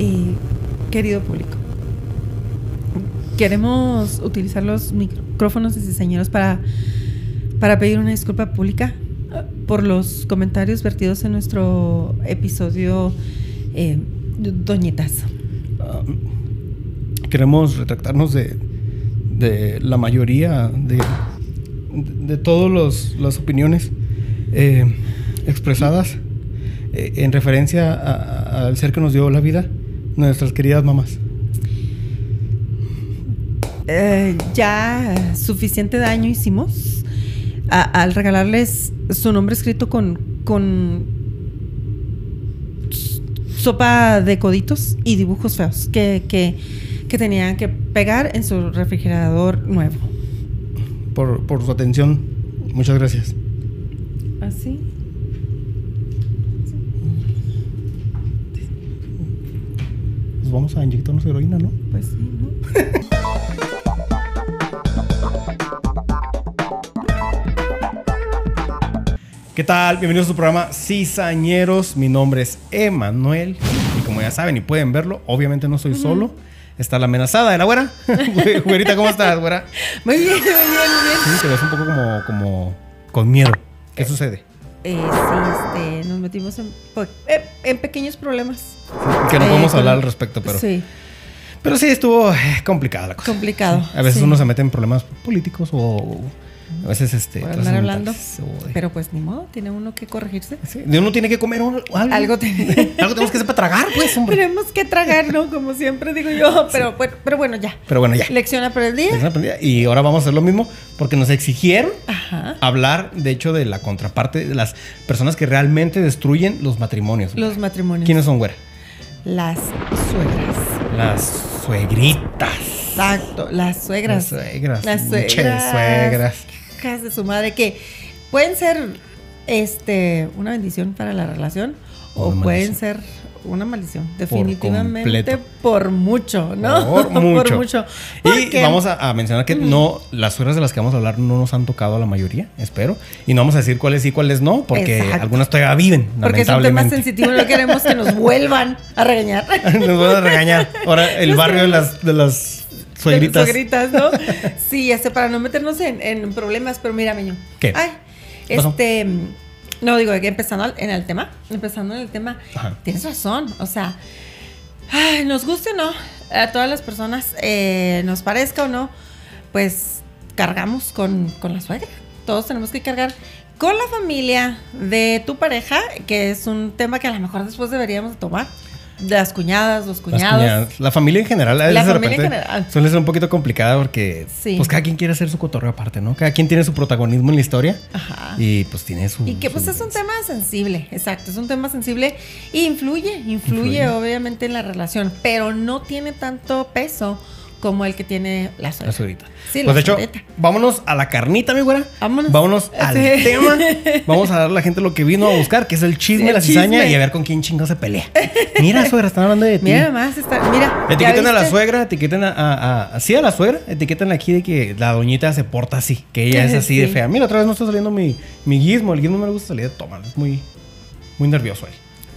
eh, querido público, queremos utilizar los micrófonos de cizañeros para, para pedir una disculpa pública eh, por los comentarios vertidos en nuestro episodio eh. Ah, queremos retractarnos de, de la mayoría de, de todas las opiniones eh, expresadas eh, en referencia al ser que nos dio la vida, nuestras queridas mamás. Eh, ya suficiente daño hicimos a- al regalarles su nombre escrito con, con sopa de coditos y dibujos feos que, que, que tenían que pegar en su refrigerador nuevo. Por, por su atención, muchas gracias. ¿Así? Pues vamos a inyectarnos heroína, ¿no? Pues sí, ¿no? ¿Qué tal? Bienvenidos a su programa Cizañeros. Mi nombre es Emanuel. Y como ya saben y pueden verlo, obviamente no soy solo. Está la amenazada de la güera. Güe- Güerita, ¿cómo estás, güera? Muy bien, muy bien, muy bien. Sí, te ves un poco como, como con miedo. ¿Qué sucede? Eh, sí, este, nos metimos en, en pequeños problemas. Que no Eh, podemos hablar al respecto, pero sí, pero sí estuvo eh, complicada la cosa. complicado. A veces sí. uno se mete en problemas políticos o a veces este Por andar hablando. Pero pues ni modo, tiene uno que corregirse. Sí, de uno tiene que comer algo. Algo tenemos que hacer para tragar, pues, hombre. Tenemos que tragar, ¿no? Como siempre digo yo. Pero, bueno, pero bueno, ya. Pero bueno, ya. Lección aprendida. Una aprendida. Y ahora vamos a hacer lo mismo porque nos exigieron Ajá. hablar, de hecho, de la contraparte de las personas que realmente destruyen los matrimonios. Los matrimonios. ¿Quiénes son, güera? Las suegras. Las suegritas. Exacto, las suegras. Las suegras. Las suegras. suegras. Hijas de su madre que pueden ser este una bendición para la relación O pueden ser una maldición. Definitivamente completo. por mucho, ¿no? Por mucho. Y vamos a, a mencionar que no, las suegras de las que vamos a hablar no nos han tocado a la mayoría, espero. Y no vamos a decir cuáles sí, cuáles no, porque Exacto. algunas todavía viven, Porque es un tema sensitivo no queremos que nos vuelvan a regañar. Nos van a regañar. Ahora, el Nos barrio de las, de las suegritas. Suegritas, ¿no? Sí, este, para no meternos en, en problemas, pero mira, Meño. ¿Qué? Ay, ¿Qué pasó? No, digo, que empezando en el tema, empezando en el tema, Ajá. tienes razón. O sea, ay, nos guste o no, a todas las personas, eh, nos parezca o no, pues cargamos con, con la suegra. Todos tenemos que cargar con la familia de tu pareja, que es un tema que a lo mejor después deberíamos de tomar. De las cuñadas, los Las cuñados. cuñadas. La familia en general, a veces La de familia en general. suele ser un poquito complicada porque Sí. pues cada quien quiere hacer su cotorreo aparte, ¿no? Cada quien tiene su protagonismo en la historia Ajá. y pues tiene su... Y que pues es un tema sensible, exacto, es un tema sensible y influye, influye, Influye. obviamente en la relación, pero no tiene tanto peso como el que tiene la suegra. La suegrita. Sí, pues de hecho, suegrita. vámonos a la carnita, mi güera. Vámonos. Vámonos al Sí. tema. Vamos a dar a la gente lo que vino a buscar, que es el chisme, Sí, el la cizaña chisme. y a ver con quién chingo se pelea. Mira, suegra, están hablando de ti. Mira nomás, está, mira. ¿ya Etiqueten a la suegra, etiqueten a, a, a- sí a la suegra, etiqueten aquí de que la doñita se porta así, que ella es así de fea. Mira, otra vez no está saliendo mi, mi guismo, el guismo no me gusta salir de toma, es muy, muy nervioso ahí.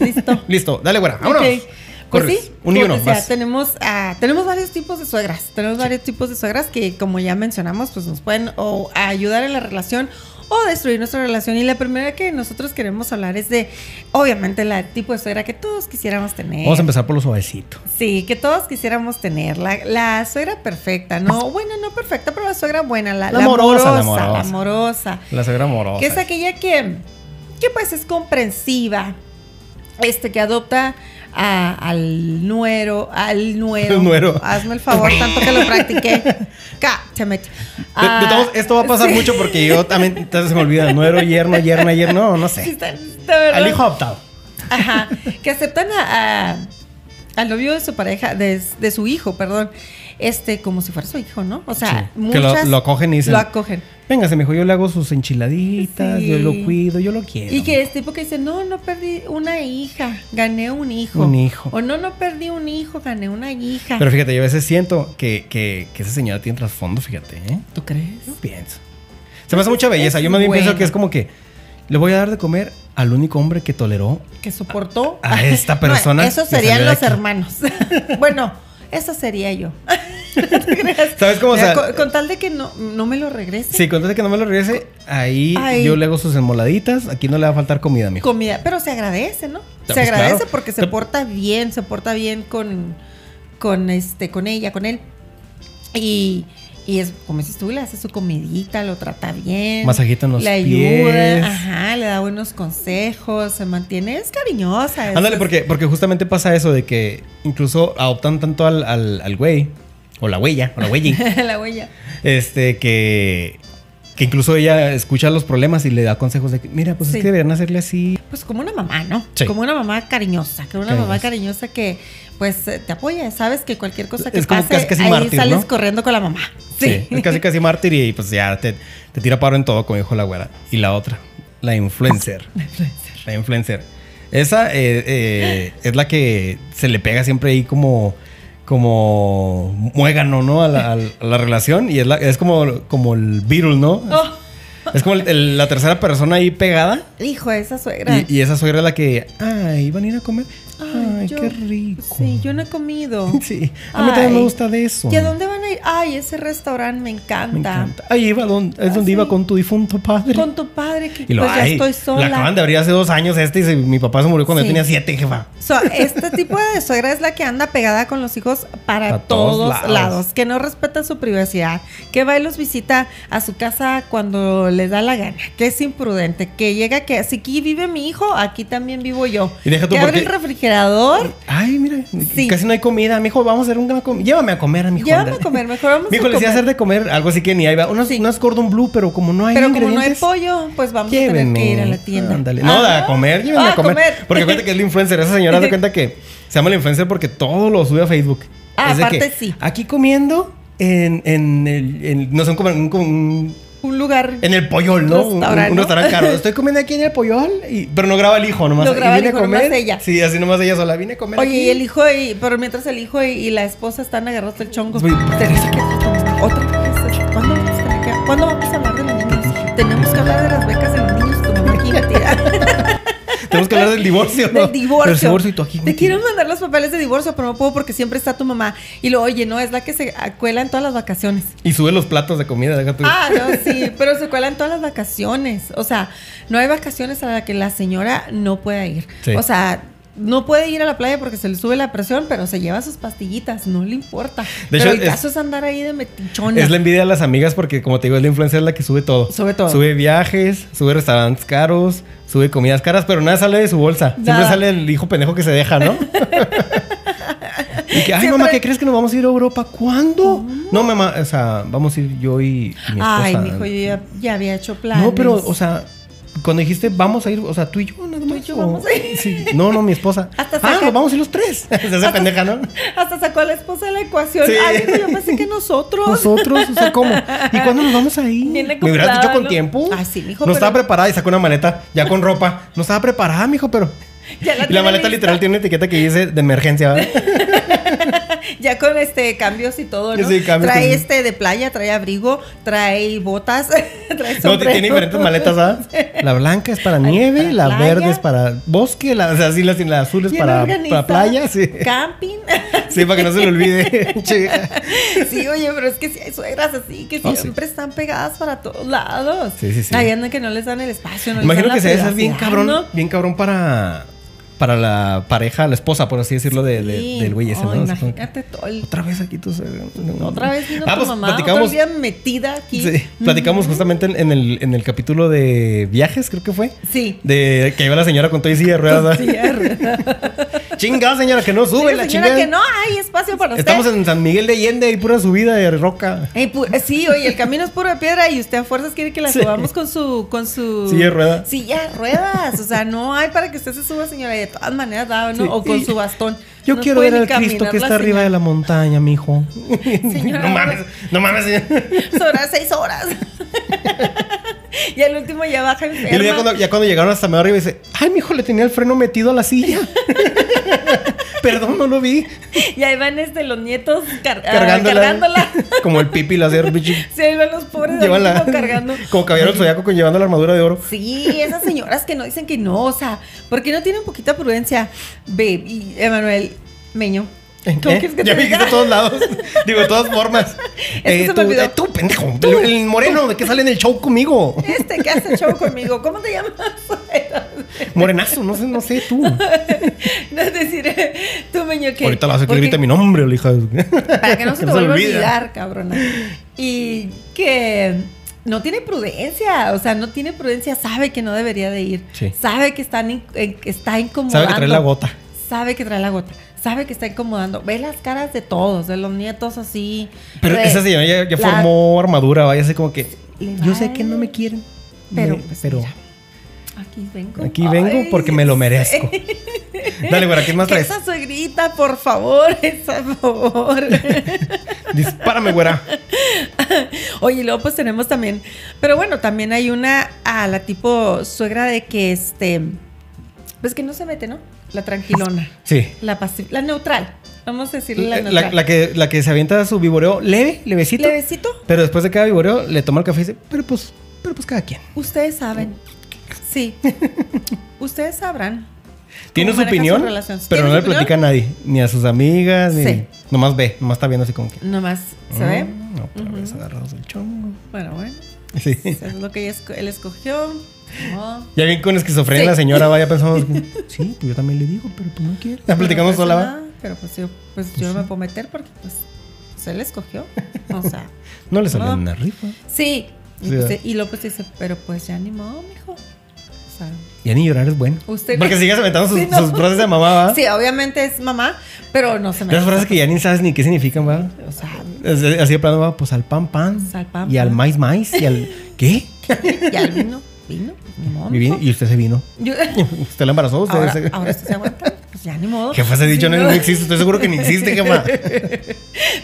Listo. Listo, dale, güera, vámonos. Ok. Pues Corres. sí, un uno, decía, vas. tenemos, ah, tenemos varios tipos de suegras. Tenemos varios tipos de suegras que, como ya mencionamos, pues nos pueden o ayudar en la relación o destruir nuestra relación. Y la primera que nosotros queremos hablar es de, obviamente, la tipo de suegra que todos quisiéramos tener. Vamos a empezar por lo suavecito. Sí, que todos quisiéramos tener. La, la suegra perfecta, no, bueno, no perfecta, pero la suegra buena, la, La la amorosa, la amorosa, la amorosa. amorosa. La suegra amorosa. Que es aquella que, que pues es comprensiva, este, que adopta a- al nuero, al nuero. El nuero. Hazme el favor, tanto que lo practiqué. Ah, esto va a pasar sí. mucho porque yo también entonces se me olvida. Nuero, yerno, yerna, yerno, no, Sí, sé. está- está verdad. Al hijo adoptado. Ajá. Que aceptan a, a- al novio de su pareja, de, de su hijo, perdón, este, como si fuera su hijo, ¿no? O sea, Sí. Que lo- muchas lo acogen y dicen, Lo acogen. Véngase, mijo, yo le hago sus enchiladitas, Sí. yo lo cuido, yo lo quiero. Y que es tipo que dice, no, no perdí una hija, gané un hijo. Un hijo. O no, no perdí un hijo, gané una hija. Pero fíjate, yo a veces siento que, que, que esa señora tiene trasfondo, fíjate, ¿eh? ¿Tú crees? Yo pienso. Se me hace mucha belleza. Es Yo más bien pienso que es como que le voy a dar de comer al único hombre que toleró que soportó a esta persona No, esos serían los hermanos. bueno, esa sería yo. ¿Sabes cómo? O sea, con, con tal de que no, no me lo regrese. Sí, contate que no me lo regrese. Ahí Ay. yo le hago sus enmoladitas. Aquí no le va a faltar comida, mijo. Comida, pero se agradece, ¿no? pues se agradece claro. porque se porta bien, se porta bien con, con este, con ella, con él. Y, y es, como dices tú, le hace su comidita, lo trata bien. Masajito en los le pies. ayuda, ajá, le da buenos consejos, se mantiene, es cariñosa. Ándale, porque, porque justamente pasa eso de que incluso adoptan tanto al, al, al güey, o la huella, o la huelli, la huella. este, que, que incluso ella escucha los problemas y le da consejos de que, mira, pues Sí. es que deberían hacerle así. Pues como una mamá, ¿no? Sí. Como una mamá cariñosa, como una mamá Cariñosa. que pues eh, te apoya, sabes que cualquier cosa que Es como pase, casi- casi ahí mártir, sales ¿no? corriendo con la mamá. Sí, es casi casi mártir y pues ya te, te tira paro en todo, como dijo la güera. Y la otra, la influencer. La influencer. Esa eh, eh, es la que se le pega siempre ahí como, como muégano, ¿no? A la, a la- a la relación. Y es, la, es como, como el Beatle, ¿no? Oh, Es como el- el- la tercera persona ahí pegada. hijo de esa suegra. Y, y esa suegra es la que, ay, van a ir a comer. Ay, yo- qué rico. Sí, yo no he comido. Sí, a mí también me gusta de eso. ¿Y a dónde van a ir? Ay, ese restaurante me encanta. Me encanta. Ahí iba donde, es Ah, donde sí. iba con tu difunto padre. Con tu padre, que Y lo pues ya ay, estoy sola. La acaban de abrir hace dos años este y se- mi papá se murió cuando Sí. yo tenía siete, jefa. So, este tipo de suegra es la que anda pegada con los hijos para A todos todos, lados. lados. que no respeta su privacidad, que va y los visita a su casa cuando les da la gana, que es imprudente, que llega que si aquí vive mi hijo, aquí también vivo yo. Y deja tú que abre el refrigerador, Ay, mira, Sí. casi no hay comida. Mi hijo, vamos a hacer un gran comida. Llévame a comer, mi hijo. llévame a comer, mejor vamos Mi hijo a le decía comer. hacer de comer algo así que ni ahí va. Unos, Sí. unas cordon blue, pero como no hay Pero como no hay pollo, pues vamos a tener que ir a la tienda. Ándale. No, Ajá. a comer, llévenme Ah, a comer. Porque cuenta que es la influencer. Esa señora se cuenta que se llama la influencer porque todo lo sube a Facebook. Ah, Es aparte que sí. Aquí comiendo en, en el. en- no sé, un, un- un- Un lugar. en el Pollol, ¿no? Un- Restaurante, un, ¿no? restaurante caro. Estoy comiendo aquí en el Pollol, y, pero no graba el hijo nomás. No graba y el vine hijo, a comer. nomás ella. Sí, así nomás ella sola. Vine a comer Oye, aquí. y el hijo, y, pero mientras el hijo y, y la esposa están agarrados del chongo. Oye, Tenemos que- Otra vez. ¿Cuándo vamos, a ¿Cuándo vamos a hablar de los niños? Tenemos que hablar de las becas de los niños. Tu mamá aquí metida. Tenemos que hablar del divorcio, ¿no? Del divorcio. Del divorcio y tú aquí. Te quiero mandar los papeles de divorcio, pero no puedo porque siempre está tu mamá. Y lo oye, no, es la que se cuela en todas las vacaciones. Y sube los platos de comida, deja. Ah, no, sí, pero se cuela en todas las vacaciones. O sea, no hay vacaciones a las que la señora no pueda ir. Sí. O sea, no puede ir a la playa porque se le sube la presión, pero se lleva sus pastillitas, no le importa. De pero hecho, el es- caso es andar ahí de metichona. Es la envidia de las amigas porque, como te digo, es la influencer la que sube todo. Sube todo. Sube viajes, sube restaurantes caros, sube comidas caras, pero nada sale de su bolsa. Siempre sale el hijo pendejo que se deja, ¿no? y que, ay, Siempre- mamá, ¿qué crees que nos vamos a ir a Europa? ¿Cuándo? No, mamá, o sea, vamos a ir yo y mi esposa. Ay, mijo, yo ya, ya había hecho planes. No, pero, o sea, cuando dijiste vamos a ir, o sea, tú y yo nada más. yo vamos a ir. Sí. No, no, mi esposa. Hasta ah, saca- no, vamos a ir los tres. Se hace pendeja, ¿no? Hasta sacó a la esposa de la ecuación. Sí. Ay, yo pensé que nosotros. Nosotros, o sea, ¿cómo? ¿Y cuándo nos vamos a ir? Me hubieras dicho con ¿no? tiempo. Ay, sí, mijo, No pero- estaba preparada y sacó una maleta ya con ropa. No estaba preparada, mijo, pero. Ya y la maleta lista. literal tiene una etiqueta que dice de emergencia, ¿verdad? Ya con este cambios y todo, ¿no? Sí, trae con- este de playa, trae abrigo, trae botas, trae No, tiene diferentes maletas, ¿verdad? La blanca es para nieve, para la playa. verde es para bosque, la, o sea, sí, la, la azul es para, para playa, sí. Camping. Sí, para que no se le olvide. Sí, oye, pero es que si hay suegras así que Oh, sí. siempre están pegadas para todos lados. Sí, sí, sí. Ahí andan que no les dan el espacio. No les Imagino dan que se debe ser bien cabrón, ¿no? bien cabrón para, para la pareja, la esposa, por así decirlo, de, de- Sí. del güey ese, Oh, ¿no? Imagínate todo el- Otra vez aquí tú. se- Otra vez vino Ah, tu pues, mamá, platicamos- metida aquí. Sí, platicamos justamente en, en el, en el capítulo de viajes, creo que fue. Sí. De que iba la señora con todo y silla de ruedas. Sí, Chingada señora, que no sube Sí, la señora, chingada. que no hay espacio para usted. Estamos en San Miguel de Allende y pura subida de roca. Pu- sí, oye, el camino es pura piedra y usted a fuerzas quiere que la Sí. subamos con su, con su Silla de ruedas. Silla de ruedas. O sea, no hay para que usted se suba, señora, y de todas maneras da, ¿no? Sí. O con su bastón. Yo No quiero ver al Cristo que está arriba de la montaña, mijo. Señora, no mames, no mames, señora. Sobre seis horas. y al último ya baja Y ya cuando, ya cuando llegaron hasta arriba dice, ay, mijo, le tenía el freno metido a la silla. Perdón, no lo vi. Y ahí van este, los nietos car- ah, Cargándola. cargándola. Como el pipi la hacer, bichi. Sí, ahí van los pobres Llévala. como cargando. Como caballero del zodiaco con llevando la armadura de oro. Sí, esas señoras que no dicen que no, o sea, ¿por qué no tienen poquita prudencia? Ve, y Emanuel Meño. ¿Cómo ¿Eh? quieres que ya me dijiste a todos lados. Digo, de todas formas. tú, olvidó. eh, tú, pendejo. El, el moreno de que sale en el show conmigo. Este que hace show conmigo, ¿cómo te llamas? Morenazo, no sé, no sé, tú. No es decir, eh, tú, Meño, que. Ahorita la hace que mi nombre, hija. Para que no se Que te vuelva a olvida. olvidar, cabrona. Y que no tiene prudencia, o sea, no tiene prudencia, sabe que no debería de ir. Sí. Sabe que, están eh, está incomodando. Sabe que trae la gota. Sabe que trae la gota. Sabe que está incomodando. Ve las caras de todos, de los nietos así. Pero de- esa señora ya, ya la- formó armadura, vaya así como que. Yo sé que no me quieren. Pero, me- pues, pero mira, aquí vengo. aquí vengo Ay, porque me lo merezco. Dale, güera, ¿qué más traes? esa suegrita, por favor, esa por favor. Dispárame, güera. Oye, y luego pues tenemos también, pero bueno, también hay una a la tipo suegra de que este, pues que no se mete, ¿no? La tranquilona, Sí. la la neutral, vamos a decirle la La, neutral. la- la que, la que se avienta su viboreo leve, levecito. Levecito, Pero después de cada viboreo le toma el café y dice, pero pues, pero pues cada quien. ustedes saben, sí, ustedes sabrán. Tiene su opinión, pero ¿Tiene no le platica a nadie, ni a sus amigas, ni... Sí. Nomás ve, nomás está viendo así como que... Nomás, ¿se ve? "Mm, No, otra vez Ujú. agarrados del chongo. Bueno, bueno, Sí. eso es lo que él escogió. No. Ya bien con esquizofrenia Sí. la señora vaya pensando, sí, pues yo también le digo, pero pues no quiere. Ya platicamos pues, sola, ¿va? Pero pues yo, pues yo no me puedo meter porque pues, pues, él escogió. O sea, No le salió No. una rifa. sí. Y, Sí, pues, y luego pues dice, pero pues ya ni modo, mijo. Ya ni llorar es bueno. Usted- Porque sigues aventando sus, Sí, no. sus frases de mamá, ¿va? sí, obviamente es mamá, pero no se me Esas frases que ya ni sabes ni qué significan, ¿va? O sea, Así de plano, ¿va? Pues al pan, pan. Pues al pan, Y al maíz, maíz. Y al... ¿Qué? ya el vino, vino. Y, vino- y usted se vino. Yo- ¿Usted la embarazó? ¿Usted ahora, se- ahora usted se aguanta, pues ya ni modo. Jefa, se ha dicho Sí, no, existe. Estoy seguro que ni existe, jefa.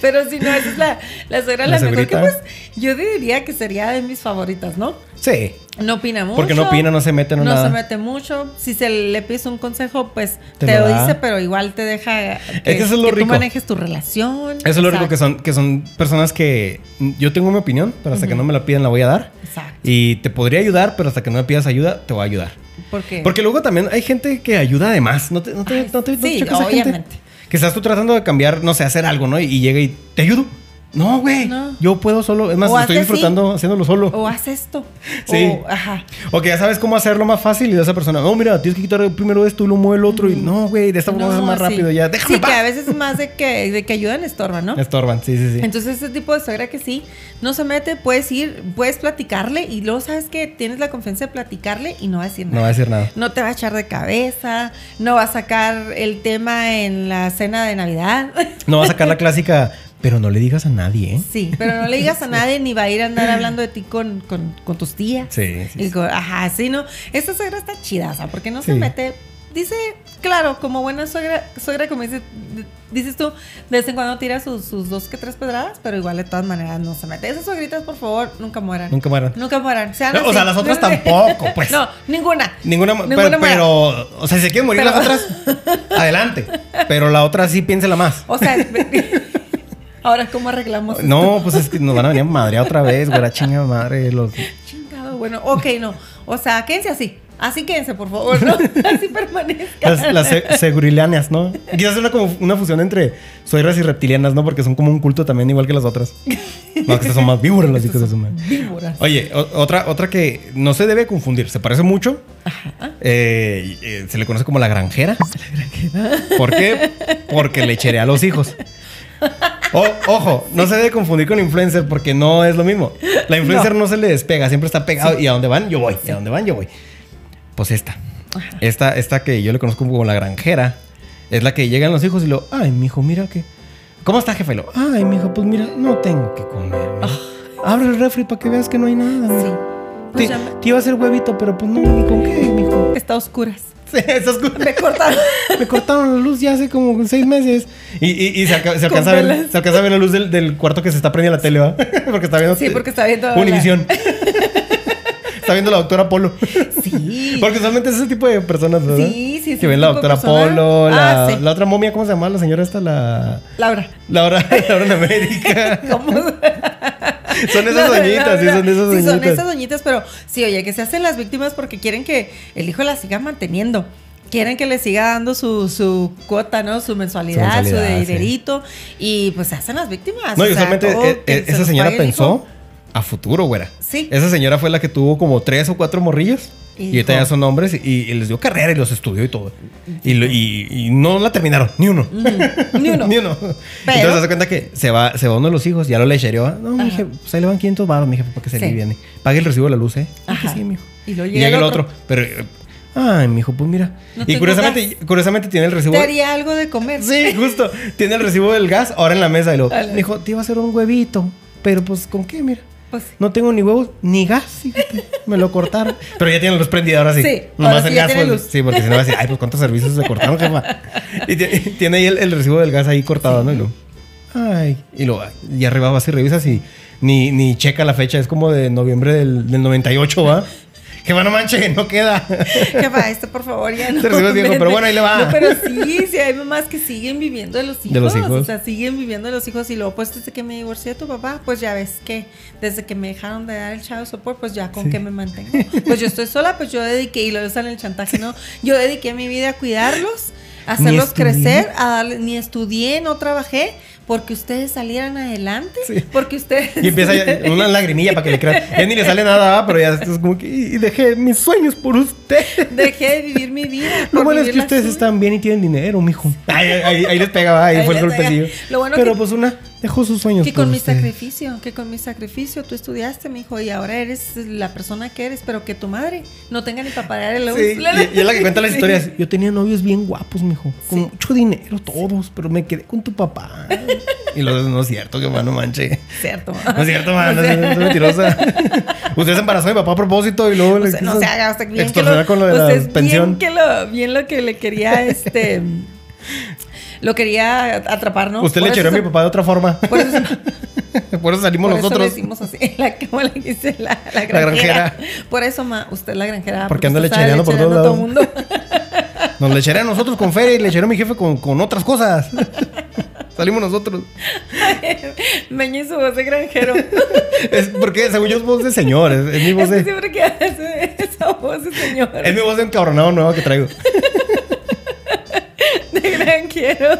Pero si no, esa es la, la suegra La la, mejor que pues yo diría que sería de mis favoritas, ¿no? Sí. No opina mucho. Porque no opina, no se mete, no No nada. se mete mucho. Si se le pides un consejo, pues Te te, lo da. dice, pero igual te deja que, que eso es lo que rico. tú manejes tu relación. Eso es lo rico que son, que son personas que yo tengo mi opinión, pero hasta que no me la piden la voy a dar. Exacto. Y te podría ayudar, pero hasta que no me pidas ayuda, te voy a ayudar. Porque, Porque luego también hay gente que ayuda de más. ¿No te, no te, Ay, no te- no te sí, choca esa gente? obviamente. Que estás tú tratando de cambiar, no sé, hacer algo, ¿no? Y, y llega y te ayudo. No, güey. No. Yo puedo solo. Es más, O estoy disfrutando haciéndolo solo. o haz esto. Sí. O, ajá. O que ya sabes cómo hacerlo más fácil y de esa persona, no, mira, tienes que quitar primero esto y lo mueve el otro. Y no, güey, de esta forma No, es más rápido. Ya, déjame Sí, que a veces es más de que, de que ayudan estorban, ¿no? Estorban, sí, sí, sí. Entonces, ese tipo de suegra que sí, no se mete, puedes ir, puedes platicarle y luego sabes que tienes la confianza de platicarle y no va a decir nada. no va a decir nada. No te va a echar de cabeza, no va a sacar el tema en la cena de Navidad. No va a sacar la clásica, pero no le digas a nadie, ¿eh? Sí, pero no le digas a nadie ni va a ir a andar hablando de ti con, con- con tus tías. Sí, sí, Y sí. ajá, sí, ¿no? Esta suegra está chida, o sea, porque no se mete. Dice, claro, como buena suegra, suegra como dice, dices tú, de vez en cuando tira sus, sus dos que tres pedradas, pero igual de todas maneras no se mete. Esas suegritas, por favor, nunca mueran. Nunca mueran. Nunca mueran. Sean No, o sea, las otras tampoco, pues. No, ninguna. Ninguna, Ninguna pero, pero, o sea, si se quieren morir Pero- las otras, adelante. Pero la otra sí piénsela más. O sea, ahora, ¿cómo arreglamos esto? No, pues es que nos van a venir a madrear otra vez, güey, la chinga madre. Los... Chingado, bueno, ok, no. O sea, quédense así. Así quédense, por favor, ¿no? Así permanezcan. Las, las se- segurilanas, ¿no? Quizás una como una fusión entre suegras y reptilianas, ¿no? Porque son como un culto también igual que las otras. No, que son más víboras las hijas de su madre. Víboras. Oye, otra, otra que no se debe confundir, se parece mucho. Eh, eh, se le conoce como la granjera. ¿Por qué? Porque le cheré a los hijos. O- ojo, no se debe confundir con influencer porque no es lo mismo. La influencer no, se le despega, siempre está pegado. Y a dónde van, yo voy. Y a dónde van, yo voy. Pues esta. Esta, esta que yo le conozco como la granjera. Es la que llegan los hijos y lo, ay, mijo, mira que. ¿Cómo está, jefe? Y lo, ay, mijo, pues mira, no tengo que comer. mijo. Abre el refri para que veas que no hay nada. Sí. Pues me- te iba a hacer huevito, pero pues no, ni con qué, mijo. Está a oscuras. Sí. Me cortaron. Me cortaron la luz ya hace como seis meses. Y, y- y se, alca- se alcanza a ver, se alcanza a ver la luz del, del cuarto que se está prendiendo la tele, ¿va? porque está viendo. Sí, porque está viendo la- Univisión. está viendo la doctora Polo. Sí. Porque usualmente es ese tipo de personas, ¿verdad? Sí, sí, ese Que ven la doctora persona. Polo, la, Ah, sí. la otra momia, ¿cómo se llama? La señora esta, la... Laura. Laura, Laura en América. ¿Cómo? Son esas No, doñitas, sí, son esas Sí, son doñitas. esas doñitas, pero sí, oye, que se hacen las víctimas porque quieren que el hijo la siga manteniendo. Quieren que le siga dando su, su cuota, ¿no? Su mensualidad, su, mensualidad, dinerito. Y pues se hacen las víctimas. No, y usualmente eh, eh, esa señora pensó a futuro, güera. Sí. Esa señora fue la que tuvo como tres o cuatro morrillos. Y ahorita Hijo. ya son hombres y, y les dio carrera y los estudió y todo. Y, lo- y- y no la terminaron, ni uno. Ni uno. ni uno. Entonces se hace cuenta que se va, se va uno de los hijos, ya lo lechereó. ¿ah? No, mi jefe, pues ahí le van 500 baros, mi jefe, para que se Sí. le viene. Pague el recibo de la luz, ¿eh? Ajá. Sí, mijo. Y luego Y llega llega el otro. otro. Pero, ay, mijo, pues mira. No y curiosamente, curiosamente tiene el recibo. Te haría algo de comer. Sí, justo. Tiene el recibo del gas ahora en la mesa. Y lo Dale. dijo, te iba a hacer un huevito. Pero pues, ¿con qué? Mira. Pues sí. No tengo ni huevos ni gas. fíjate. Me lo cortaron. Pero ya tiene luz prendida ahora sí. Nomás el gas. pues, sí, porque si no va a decir, ay, pues cuántos servicios se cortaron, jefa. Y tiene, ahí el, el recibo del gas ahí cortado, ¿no? Y lo, ay. Y lo, y arriba vas y revisas y ni, ni checa la fecha. Es como de noviembre del, del 98, ¿va? Que va, no manche, no queda. Jefa, esto por favor ya no. Pero bueno, ahí le va. No, pero sí, sí, hay mamás que siguen viviendo de los hijos. De los hijos. O sea, siguen viviendo de los hijos. Y luego, pues desde que me divorcié de tu papá, pues ya ves que desde que me dejaron de dar el chavo support, pues ya con qué me mantengo. Pues yo estoy sola, pues yo dediqué, y lo sale el chantaje, ¿no? Yo dediqué mi vida a cuidarlos, a hacerlos crecer, a darle, ni estudié, no trabajé. Porque ustedes salieran adelante. Sí. Porque ustedes. Y empieza una lagrimilla para que le crean. Ya ni le sale nada, pero ya es como que. Y dejé mis sueños por usted. Dejé de vivir mi vida. Lo bueno es que ustedes suya. están bien y tienen dinero, mijo. Ahí, ahí, ahí les pega, ¿va? ahí, Ahí fue el golpecillo. Lo bueno pero que- pues una dejó sus sueños. Que con mi usted. sacrificio, que con mi sacrificio tú estudiaste, mi hijo, y ahora eres la persona que eres, pero que tu madre no tenga ni para pagar el Sí, y, y es la que cuenta las Sí. historias. Yo tenía novios bien guapos, mijo. Con Sí. mucho dinero todos, pero me quedé con tu papá. Y lo no es cierto, que man, no manche. Cierto. No es cierto, man, no, es- no es mentirosa. Usted se embarazó a mi papá a propósito y luego No le se, no se haga, usted bien que lo, con lo de la pensión. Bien, que lo, bien lo que le quería, este, lo quería atrapar, ¿no? Usted Por le echó a mi papá de otra forma. Por eso, Por eso salimos por eso le nosotros. decimos así, la, ¿cómo le dice la, la granjera? granjera. Por eso, ma, usted es la granjera. Porque anda usted sabe lechereando por todos a todo mundo. Nos le echaría a nosotros con feria y le echaría a mi jefe con, con otras cosas. Salimos nosotros. Meña y su voz de granjero. Es porque según yo es voz de señor. Es, es mi voz Es de. siempre que hace esa voz de señor. Es mi voz de encabronado nuevo que traigo. De granjero.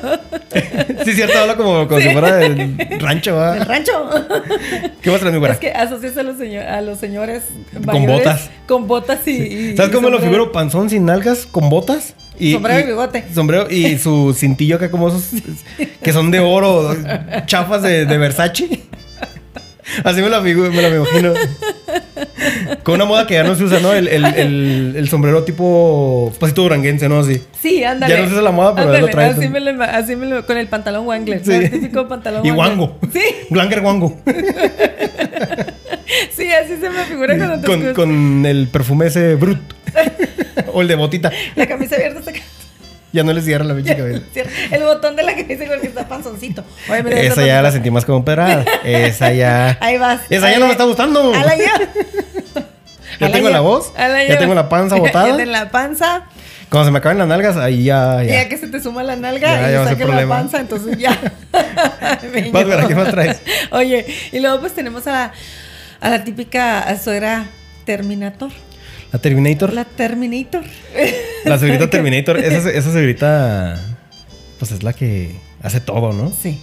Sí, cierto, habla como, como si fuera del rancho, ¿va? Del rancho. ¿Qué más traes, mi güera? Es que asocias a los, señor- a los señores Con botas. Con botas y. ¿Sabes y cómo lo sombrero. figuro? Panzón sin nalgas, con botas. Y, Sombrero y bigote. Sombrero y su cintillo acá como esos que son de oro, chafas de, de Versace. Así me la, me la imagino. Con una moda que ya no se usa, ¿no? El, el, el, el sombrero tipo pasito duranguense, ¿no? Así. Sí, ándale. Ya no se usa la moda, pero él lo trae. Así me, lo, así me lo- con el pantalón Wangler. Sí. El típico pantalón Y Wangler. guango. Sí, Blanger guango. sí, así se me figura cuando te Con, con el perfume ese brut. o el de botita. La camisa abierta hasta acá. Ya no le cierra la pinche cabeza. El botón de la camisa porque está panzoncito. Oye, mira, Esa ya la sentí más como pedrada. Esa ya. Ahí vas. Esa ya no me está gustando. A la ya. Ya A tengo ya. la voz, A la ya tengo la panza Ya botada. tengo la panza. Cuando se me acaben las nalgas, ahí ya. Ya. ya que se te suma la nalga Ya, y ya saques la panza, entonces ya. Vera, ¿qué más traes? Oye, y luego pues tenemos a la, a la típica suegra Terminator. La Terminator. La Terminator. La señorita Terminator. Esa, esa señorita. Pues es la que hace todo, ¿no? Sí.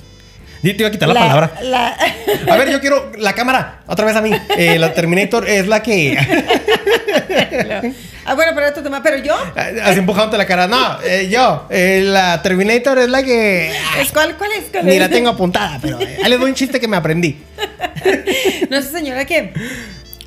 Yo te iba a quitar la, palabra. la- A ver, yo quiero la cámara. Otra vez a mí. Eh, la Terminator es la que. ah, bueno, pero otro tema. Pero yo, Así empujándote la cara. No, eh, yo. eh, la Terminator es la que. ¿es ¿cuál, ¿cuál es? ¿Cuál Ni es? la tengo apuntada, pero ahí les doy un chiste que me aprendí. No, esa señora que,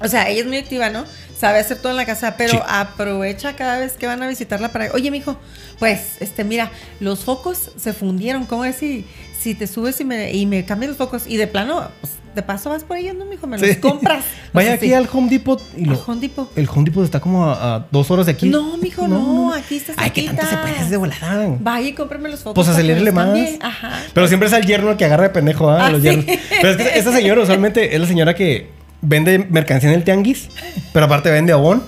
o sea, ella es muy activa, ¿no? Sabe hacer todo en la casa, pero Sí. aprovecha cada vez que van a visitarla para, oye, mijo, pues, este, mira, los focos se fundieron, ¿cómo es si, si te subes y me, y me cambias los focos? Y de plano, pues, de paso vas por ellos, ¿no, mijo? Me los Sí. compras. Vaya aquí sí. al Home Depot y lo. Home Depot. El Home Depot está como a, a dos horas de aquí. No, mijo, no, aquí está Ay, que tanto se puede de volada. Vaya y cómprame los focos. Pues acelérele más. Ajá. Pero siempre es el yerno el que agarra de pendejo, ¿ah? Ah, Los yernos. Pero es que esta señora usualmente es la señora que vende mercancía en el tianguis, pero aparte vende abón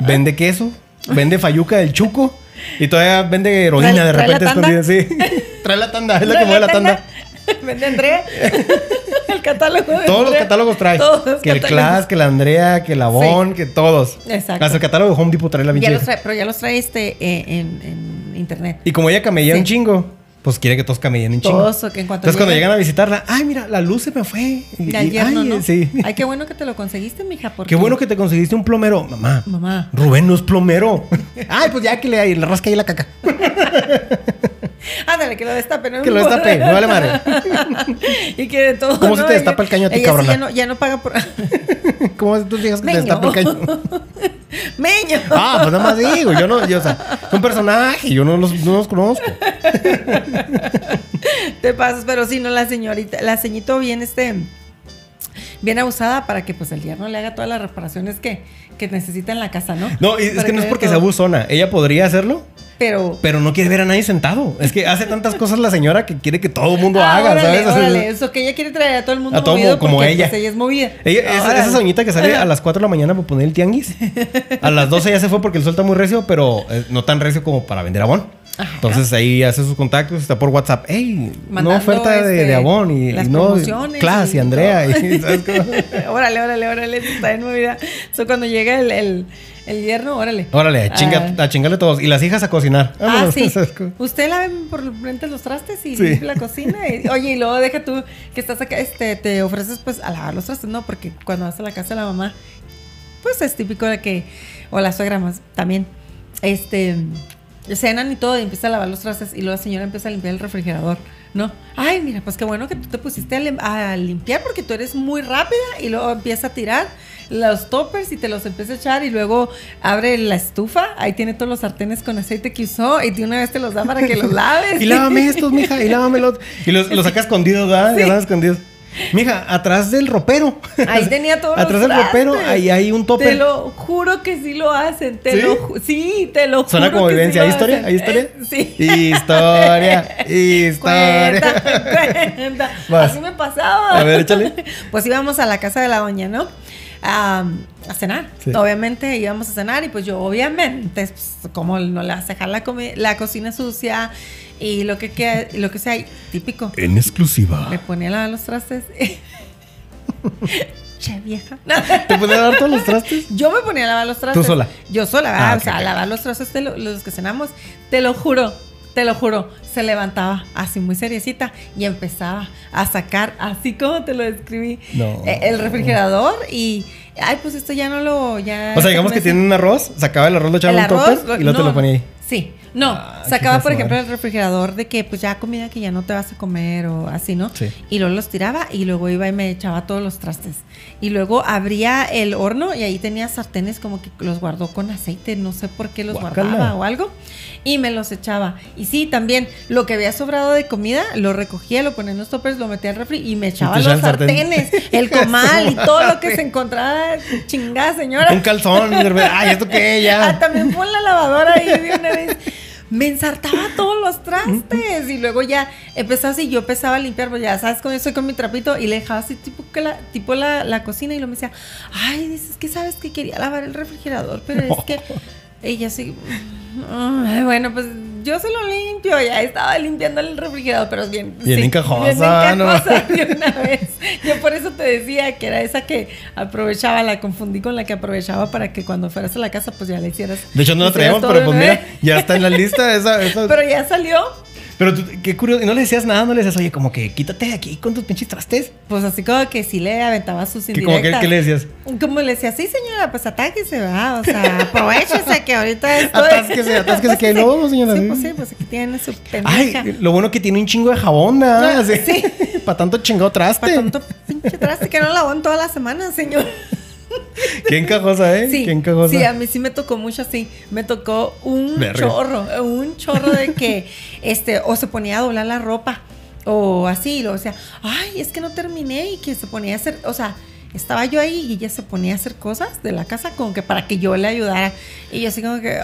vende queso, vende fayuca del chuco y todavía vende heroína ¿Trae- de repente escondida. Sí. trae la tanda, es la que mueve la tanda. Vende Andrea. el catálogo de Todos los catálogos trae. Todos los que el. Class, que la Andrea, que el Avon, que todos. Exacto. Hasta el catálogo de Home Depot trae la trae, pero ya los trae este eh, en, en internet. Y como ella camella Sí. un chingo, pues quiere que todos camellen un chingo. Todos, o que en cuanto Entonces cuando llegan a visitarla, ay, mira, la luz se me fue. Y- yerno, ay, ¿no? Sí. Ay, qué bueno que te lo conseguiste, mija. Porque... Qué bueno que te conseguiste un plomero. Mamá. Mamá. Rubén no es plomero. ay, pues ya que le, le rasca ahí la caca. Ándale, que lo destape, ¿no? Que lo destape, me vale madre. y que de todo. ¿Cómo se ¿no? te destapa el caño a ti, sí cabrona? ya no, ya no paga por. ¿Cómo tú digas que te destapa el caño? Meño. Ah, pues nada más digo, yo no, yo, o sea, es un personaje, yo no los, no los conozco. Te pasas, pero sí, no, la señorita, la ceñito bien, este, bien abusada para que pues el yerno le haga todas las reparaciones que, que necesita en la casa, ¿no? No, y es que no es porque todo. sea abusona. Ella podría hacerlo, Pero. pero no quiere ver a nadie sentado. Es que hace tantas cosas la señora que quiere que todo el mundo Ah, haga, órale, ¿sabes? Órale, eso que ella quiere traer a todo el mundo A todo movido como porque, ella. pues, ella es movida. Ella, esa, esa soñita que sale a las 4 de la mañana para poner el tianguis. A las 12 ya se fue porque el sol está muy recio, pero eh, no tan recio como para vender abón. Ajá. Entonces ahí hace sus contactos, está por WhatsApp. ¡Ey! No Mandando, oferta de, este, de abón y, las y no. Class y, Andrea. y- ¿sabes cómo? órale, órale, órale, está en movida. Eso cuando llega el, el, el yerno, órale. Órale, a, chinga, Ah. a chingarle todos. Y las hijas a cocinar. Ah, sí. ¿sabes cómo? Usted la ve por frente los trastes y Sí. limpia la cocina. y- oye, y luego deja tú que estás acá, este, te ofreces pues a lavar los trastes, ¿no? Porque cuando vas a la casa de la mamá, pues es típico de que, o la suegra más también, este, cenan y todo y empieza a lavar los trastes y luego la señora empieza a limpiar el refrigerador, ¿no? Ay, mira, pues qué bueno que tú te pusiste a, lim- a limpiar porque tú eres muy rápida y luego empieza a tirar los toppers y te los empieza a echar y luego abre la estufa, ahí tiene todos los sartenes con aceite que usó y de una vez te los da para que los laves. Y lávame estos, mija, y lávame los. Y los, los saca escondidos, ¿verdad? Sí. Van escondidos. Mija, atrás del ropero. Ahí tenía todo Atrás del ropero, ahí hay un topper. Te lo juro que sí lo hacen. Te ¿Sí? lo sí, te lo Suena juro como que vivencia. ¿Hay historia? ¿Hay historia? Eh, sí. Historia. Historia. Cuenta, cuenta. Vas. Así me pasaba. A ver, échale. Pues íbamos a la casa de la doña, ¿no? A, a cenar. Sí. Obviamente íbamos a cenar y pues yo obviamente, pues, como no le hace dejar la, la cocina sucia y lo que, queda- lo que sea, típico. En exclusiva. Me ponía a lavar los trastes. che vieja. ¿Te podía dar todos los trastes? Yo me ponía a lavar los trastes. ¿Tú sola? Yo sola. Ah, o sea, a lavar los trastes de lo- los que cenamos. Te lo juro, te lo juro. Se levantaba así muy seriecita y empezaba a sacar, así como te lo describí, No. eh, el refrigerador y. Ay, pues esto ya no lo. Ya O sea, digamos que tiene un arroz, sacaba el arroz, lo echaba en un topper y luego te no, lo ponía ahí. Sí, no, Ah, sacaba por ejemplo el refrigerador de que pues ya comida que ya no te vas a comer o así, ¿no? Sí. Y luego los tiraba y luego iba y me echaba todos los trastes. Y luego abría el horno y ahí tenía sartenes como que los guardó con aceite, no sé por qué los guardaba o algo. Y me los echaba. Y sí, también lo que había sobrado de comida, lo recogía, lo ponía en los toppers, lo metía al refri y me echaba los sartén. sartenes, el comal y todo lo que se encontraba. Chingada señora. Un calzón. Ay, ¿esto qué? Ya. Ah, también pon la lavadora ahí de una vez. Me ensartaba todos los trastes. Y luego ya empezaba así, yo empezaba a limpiar, pues ya sabes cómo yo soy con mi trapito y le dejaba así tipo, que la, tipo la, la cocina y lo me decía, ay, dices que sabes que quería lavar el refrigerador, pero es que ella sí, ay, bueno, pues yo se lo limpio, ya estaba limpiando el refrigerador, pero bien, Bien encajosa, bien ¿no? encajosa de una vez. Yo por eso te decía que era esa que aprovechaba, la confundí con la que aprovechaba para que cuando fueras a la casa, pues ya la hicieras. De hecho, no la traíamos, pero pues mira, ya está en la lista. Esa, esa- Pero ya salió. Pero tú, qué curioso. Y no le decías nada, no le decías, oye, como que quítate de aquí con tus pinches trastes. Pues así como que sí le aventaba sus ¿Qué, como que, indirectas. ¿Qué le decías? Como le decía, sí señora, pues atáquese, ¿verdad? O sea, aprovechese que ahorita estoy... Atásquese, atásquese, que hay lobo, señora. Sí, pues sí, pues aquí tiene su pendeja. Ay, lo bueno que tiene un chingo de jabón, ¿verdad? No, Así, sí. Para tanto chingado traste. Para tanto pinche traste que no lavó en toda la semana, señor. Qué encajosa, ¿eh? Sí, Qué encajosa. sí, a mí sí me tocó mucho así. Me tocó un Verga. chorro, un chorro de que, este, o se ponía a doblar la ropa, o así, luego decía, ay, es que no terminé, y que se ponía a hacer, o sea, estaba yo ahí y ella se ponía a hacer cosas de la casa como que para que yo le ayudara. Y yo así como que,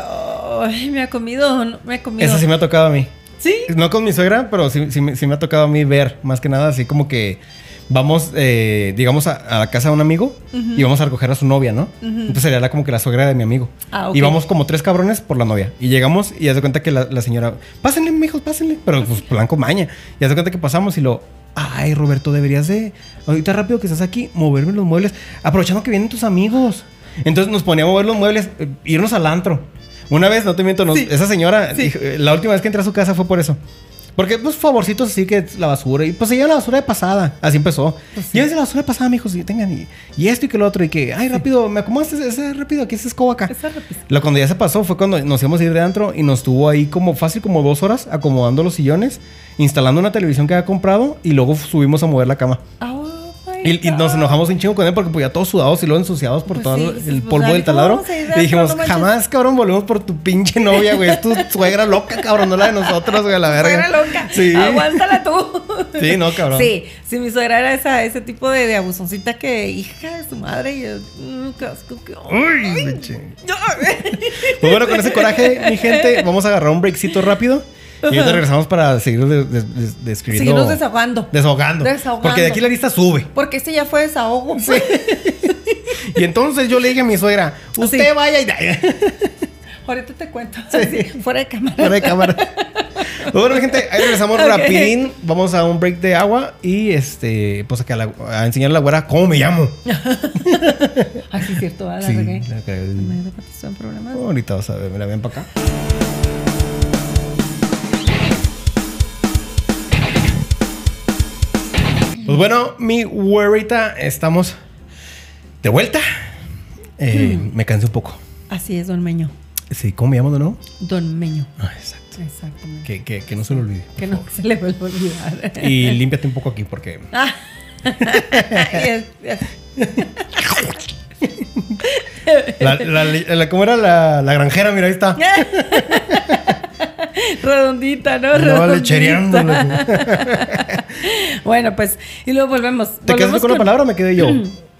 ay, me ha comido, no, me ha comido. Eso sí me ha tocado a mí. Sí. No con mi suegra, pero sí, sí me ha tocado a mí ver, más que nada, así como que vamos, eh, digamos, a, a la casa de un amigo y vamos a recoger a su novia, ¿no? Entonces sería la, como que la suegra de mi amigo. Ah, ok. Y vamos como tres cabrones por la novia. Y llegamos y haz de cuenta que la, la señora, pásenle, mijos, pásenle. Pero pues blanco maña. Y haz de cuenta que pasamos y lo, ay, Roberto, deberías de, ahorita rápido que estás aquí, moverme los muebles, aprovechando que vienen tus amigos. Entonces nos ponía a mover los muebles, eh, irnos al antro. Una vez, no te miento, nos- Sí. esa señora, Sí. dijo- eh, la última vez que entré a su casa fue por eso. Porque, pues, favorcitos así que la basura. Y pues se lleva la basura de pasada. Así empezó. Pues sí. Llévense la basura de pasada, mijos. Y tengan. Y, y esto y que lo otro. Y que, ay, rápido, me acomodaste ese, rápido. Aquí esa escoba acá. Lo cuando ya se pasó fue cuando nos íbamos a ir de antro y nos tuvo ahí como fácil como dos horas acomodando los sillones, instalando una televisión que había comprado y luego subimos a mover la cama. My Y, y nos enojamos un chingo con él porque pues ya todos sudados y luego ensuciados por Pues todo sí, el- pues, polvo del taladro. Y dijimos, jamás, cabrón, volvemos por tu pinche novia, güey. Es tu suegra loca, cabrón, no la de nosotros, güey, a la verga. Suegra loca. Sí. Aguántala tú. Sí, no, cabrón. Sí, sí, mi suegra era esa, ese tipo de, de abusoncita que, hija de su madre, y yo, mm, qué asco, qué- Uy, Pues bueno, con ese coraje, mi gente, vamos a agarrar un breakcito rápido. Y ahorita regresamos para seguir de, de- de- describiendo. Seguirnos desahogando. Desahogando. Desahogando. Porque de aquí la lista sube. Porque este ya fue desahogo. Y entonces yo le dije a mi suegra, usted Sí. vaya y Ahorita te cuento. Así, fuera de cámara. fuera de cámara. Pues bueno, gente, ahí regresamos Ok. rapidín. Vamos a un break de agua y este, pues a, la- a enseñarle a la güera cómo me llamo. Así es cierto, la Sí, la. Me en programas. Ahorita vas a ver, mira, ven para acá. Pues bueno, mi güerita, estamos de vuelta. Eh, Hmm. Me cansé un poco. Así es, don Meño. Sí, ¿cómo me llamo de nuevo? Don Meño. Ah, exacto. Exactamente. Que, que, que no se lo olvide. Que no se le vuelva a olvidar. Y límpiate un poco aquí porque. Ah. Yes, yes. La, la- la- ¿Cómo era la, la granjera? Mira, ahí está. Redondita, ¿no? No, Redondita. lechereándole. Bueno, pues, y luego volvemos. ¿Te quedaste Volvemos con la palabra o me quedé yo?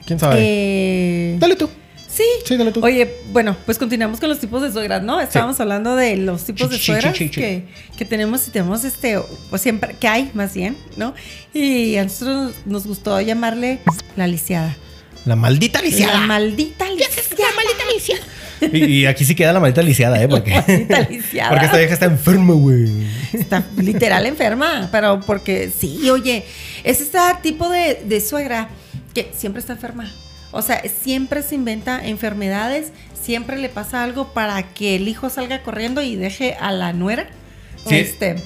¿Quién sabe? Eh, Dale tú. Sí. Sí, dale tú. Oye, bueno, pues continuamos con los tipos de suegras, ¿no? Estábamos hablando de los tipos de suegras sí. Que, que tenemos y tenemos este, pues siempre, que hay más bien, ¿no? Y a nosotros nos gustó llamarle la lisiada. La maldita lisiada. La maldita lisiada. maldita lisiada. Y, y aquí sí queda la maldita lisiada, ¿eh? Porque, Maldita lisiada. porque esta vieja está enferma, güey. Está literal enferma, pero porque sí, oye, es este tipo de, de suegra que siempre está enferma. O sea, siempre se inventa enfermedades, siempre le pasa algo para que el hijo salga corriendo y deje a la nuera. Sí. Este,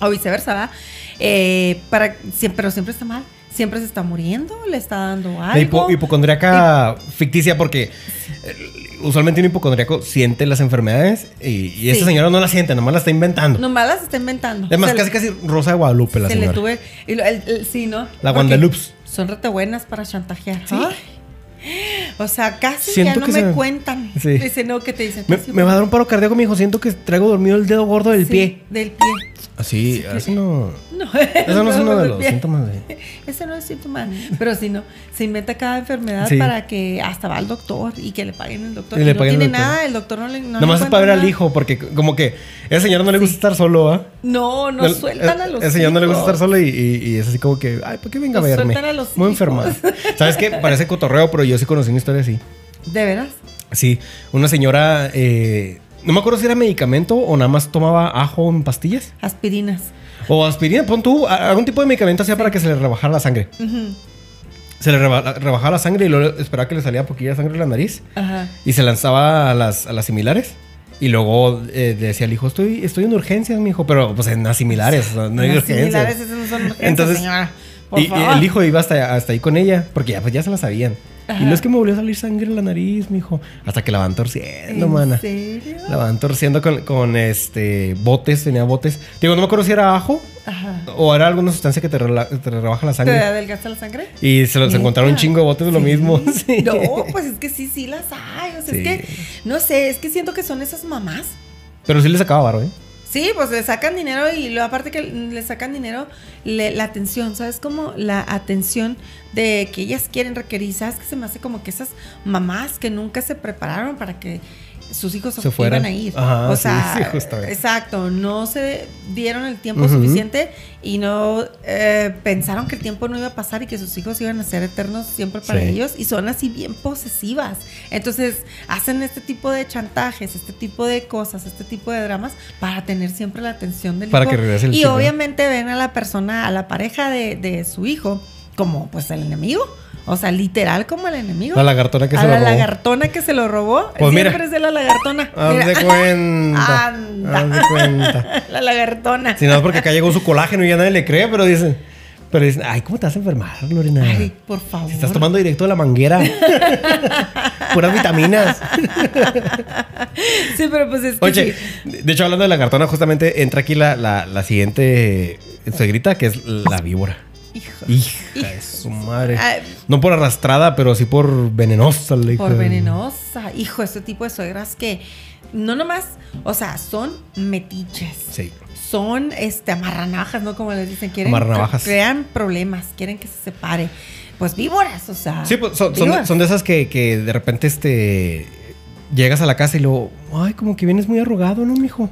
o viceversa, ¿verdad? Eh, para, siempre, pero siempre está mal. Siempre se está muriendo, le está dando La hipo- algo. hipocondriaca ficticia porque eh, usualmente un hipocondriaco siente las enfermedades y, y esta señora no las siente, nomás las está inventando. Nomás las está inventando. Además, Se casi le- casi Rosa de Guadalupe la se le señora. tuve. Y lo- el- el- sí, ¿no? La Guadalupe. Son rete buenas para chantajear. Sí. Ay. O sea, casi Siento ya no que me se cuentan. Sí. Dice, no, que te dicen. Me, "Sí, me va a dar un paro cardíaco, mi hijo. Siento que traigo dormido el dedo gordo del sí, pie. Del pie. Así, así no. No, Eso no es uno de los síntomas de. Ese no es síntoma. Pero si no, se inventa cada enfermedad Sí. para que hasta va al doctor y que le paguen el doctor. Y Y, le no tiene doctor. nada, el doctor no le. No Nomás es para ver al hijo, porque como que a esa señora no le gusta estar solo, ¿ah? No, no El- sueltan a los Ese señor no le gusta estar solo y, y- y es así como que, ay, ¿por qué venga a verme? sueltan a los Muy hijos. enferma. ¿Sabes qué? Parece cotorreo, pero yo sí conocí una historia así. ¿De veras? Sí, una señora, eh, no me acuerdo si era medicamento o nada más tomaba ajo en pastillas. Aspirinas. O aspirina, pon tú, algún tipo de medicamento hacía para que se le rebajara la sangre. Se le reba- rebajaba la sangre y luego esperaba que le salía poquilla sangre de la nariz. Ajá. Y se lanzaba a las, a las similares. Y luego eh, decía el hijo, estoy, estoy en urgencias, mi hijo. Pero pues en las similares, o sea, no hay urgencias. similares, esas no son urgencias, Entonces, señora. Por Y, y favor. el hijo iba hasta, hasta ahí con ella, porque ya, pues, ya se la sabían. Ajá. Y no es que me volvió a salir sangre en la nariz, mijo. Hasta que la van torciendo, ¿En mana. serio? La van torciendo con, con, este botes, tenía botes. Digo, no me acuerdo si era ajo Ajá. o era alguna sustancia que te, rela- te rebaja la ¿Te sangre. adelgaza la sangre? Y se los encontraron un chingo de botes de lo mismo. Sí. No, pues es que sí, sí las hay. O sea, Sí. es que, no sé, es que siento que son esas mamás. Pero sí le sacaba barro, ¿eh? Sí, pues le sacan dinero y lo aparte que le sacan dinero, la atención, ¿sabes? Como la atención de que ellas quieren requerir, ¿sabes? Que se me hace como que esas mamás que nunca se prepararon para que sus hijos Se fueran. iban a ir. Ajá, o sí, sea, sí, justamente. exacto, no se dieron el tiempo suficiente y no eh, pensaron que el tiempo no iba a pasar y que sus hijos iban a ser eternos siempre para Sí. ellos y son así bien posesivas. Entonces hacen este tipo de chantajes, este tipo de cosas, este tipo de dramas para tener siempre la atención del Para hijo. que regrese el y chico. obviamente ven a la persona, a la pareja de, de su hijo como pues el enemigo. O sea, literal como el enemigo. La lagartona que a se lo la robó. lagartona que se lo robó. Pues Siempre mira. es de la lagartona. Haz de cuenta. Anda. Haz de cuenta. la lagartona. Si no es porque acá llegó su colágeno y ya nadie le cree, pero dicen, pero dicen, ay, ¿cómo te vas a enfermar, Lorena? Ay, por favor. Si estás tomando directo de la manguera. Puras vitaminas. Sí, pero pues es que Oye, sí. de hecho, hablando de lagartona, justamente entra aquí la, la, la siguiente suegrita, que es la víbora. Hijo. Hija de su madre. Ay, No por arrastrada, pero sí por venenosa. la hija por venenosa. Hijo, este tipo de suegras que no nomás, o sea, son metiches. Sí. Son este amarranajas, ¿no? Como les dicen, quieren Amarranavajas. crean problemas, quieren que se separe. Pues víboras, o sea. Sí, pues son, son, víboras. son de esas que, que de repente este llegas a la casa y luego, ay, como que vienes muy arrugado, ¿no, mijo?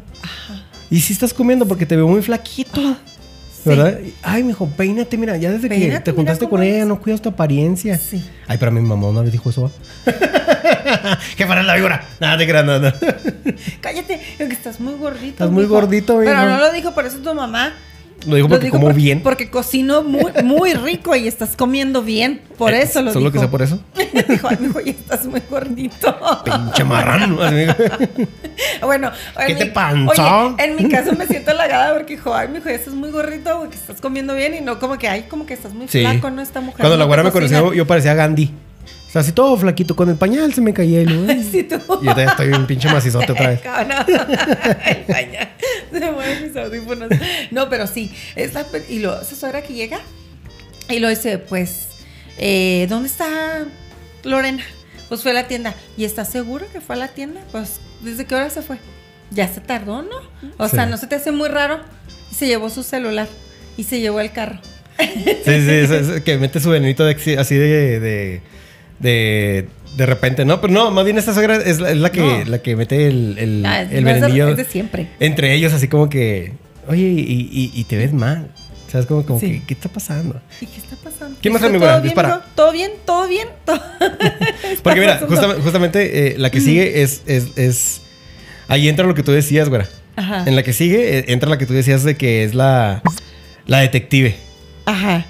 Y si estás comiendo porque te veo muy flaquito. Sí. ¿Verdad? Ay, mijo, peínate, mira, ya desde que te mira juntaste con ella, no cuidas tu apariencia. Sí. Ay, pero a mi mamá una vez dijo eso. ¿Qué para la víbora? Nada, te creas, nada. Cállate, que estás muy gordito. Estás muy mijo. gordito, Pero mijo. no lo dijo por eso tu mamá. Lo digo Lo porque dijo como porque- bien. Porque cocino muy, muy rico y estás comiendo bien. Por Eh, eso lo ¿Solo dijo. que sea por eso? dijo, ay, mijo, ya estás muy gordito. Pinche marrano. bueno, en ¿Qué te mi- panzó? Oye, en mi caso me siento halagada porque dijo, ay, mijo, ya estás muy gordito, güey, que estás comiendo bien y no como que, ay, como que estás muy Sí. flaco, ¿no? Esta mujer. Cuando no la te güera me cocina". conoció, yo parecía Gandhi. O sea, así todo flaquito. Con el pañal se me caía. "Ay". Sí, tú. Y ahorita ya estoy un pinche macizote otra vez. El pañal. Se mueven mis audífonos. No, pero sí. Y lo, esa suegra que llega y lo dice, pues, eh, ¿dónde está Lorena? Pues fue a la tienda. ¿Y estás seguro que fue a la tienda? Pues, ¿desde qué hora se fue? Ya se tardó, ¿no? O Sí. sea, ¿no se te hace muy raro? Se llevó su celular y se llevó el carro. Sí, sí, es, es que mete su venenito de así de, de, de, de repente, ¿no? Pero no, más bien esta suegra es la, es la que, No. la que mete el, el, Ah, el no, es de- venenillo es de siempre. entre ellos, así como que, oye, y, y- y te ves mal. ¿Sabes? Como, como Sí. que, ¿qué está pasando? ¿Y qué está pasando? ¿Quién más ¿Está es mi todo Dispara. ¿Todo bien? ¿Todo bien? ¿Todo- Porque mira, justamente, eh, la que sigue es, es, es... Ahí entra lo que tú decías, güera. Ajá. En la que sigue eh, entra la que tú decías de que es la, la detective. Ajá.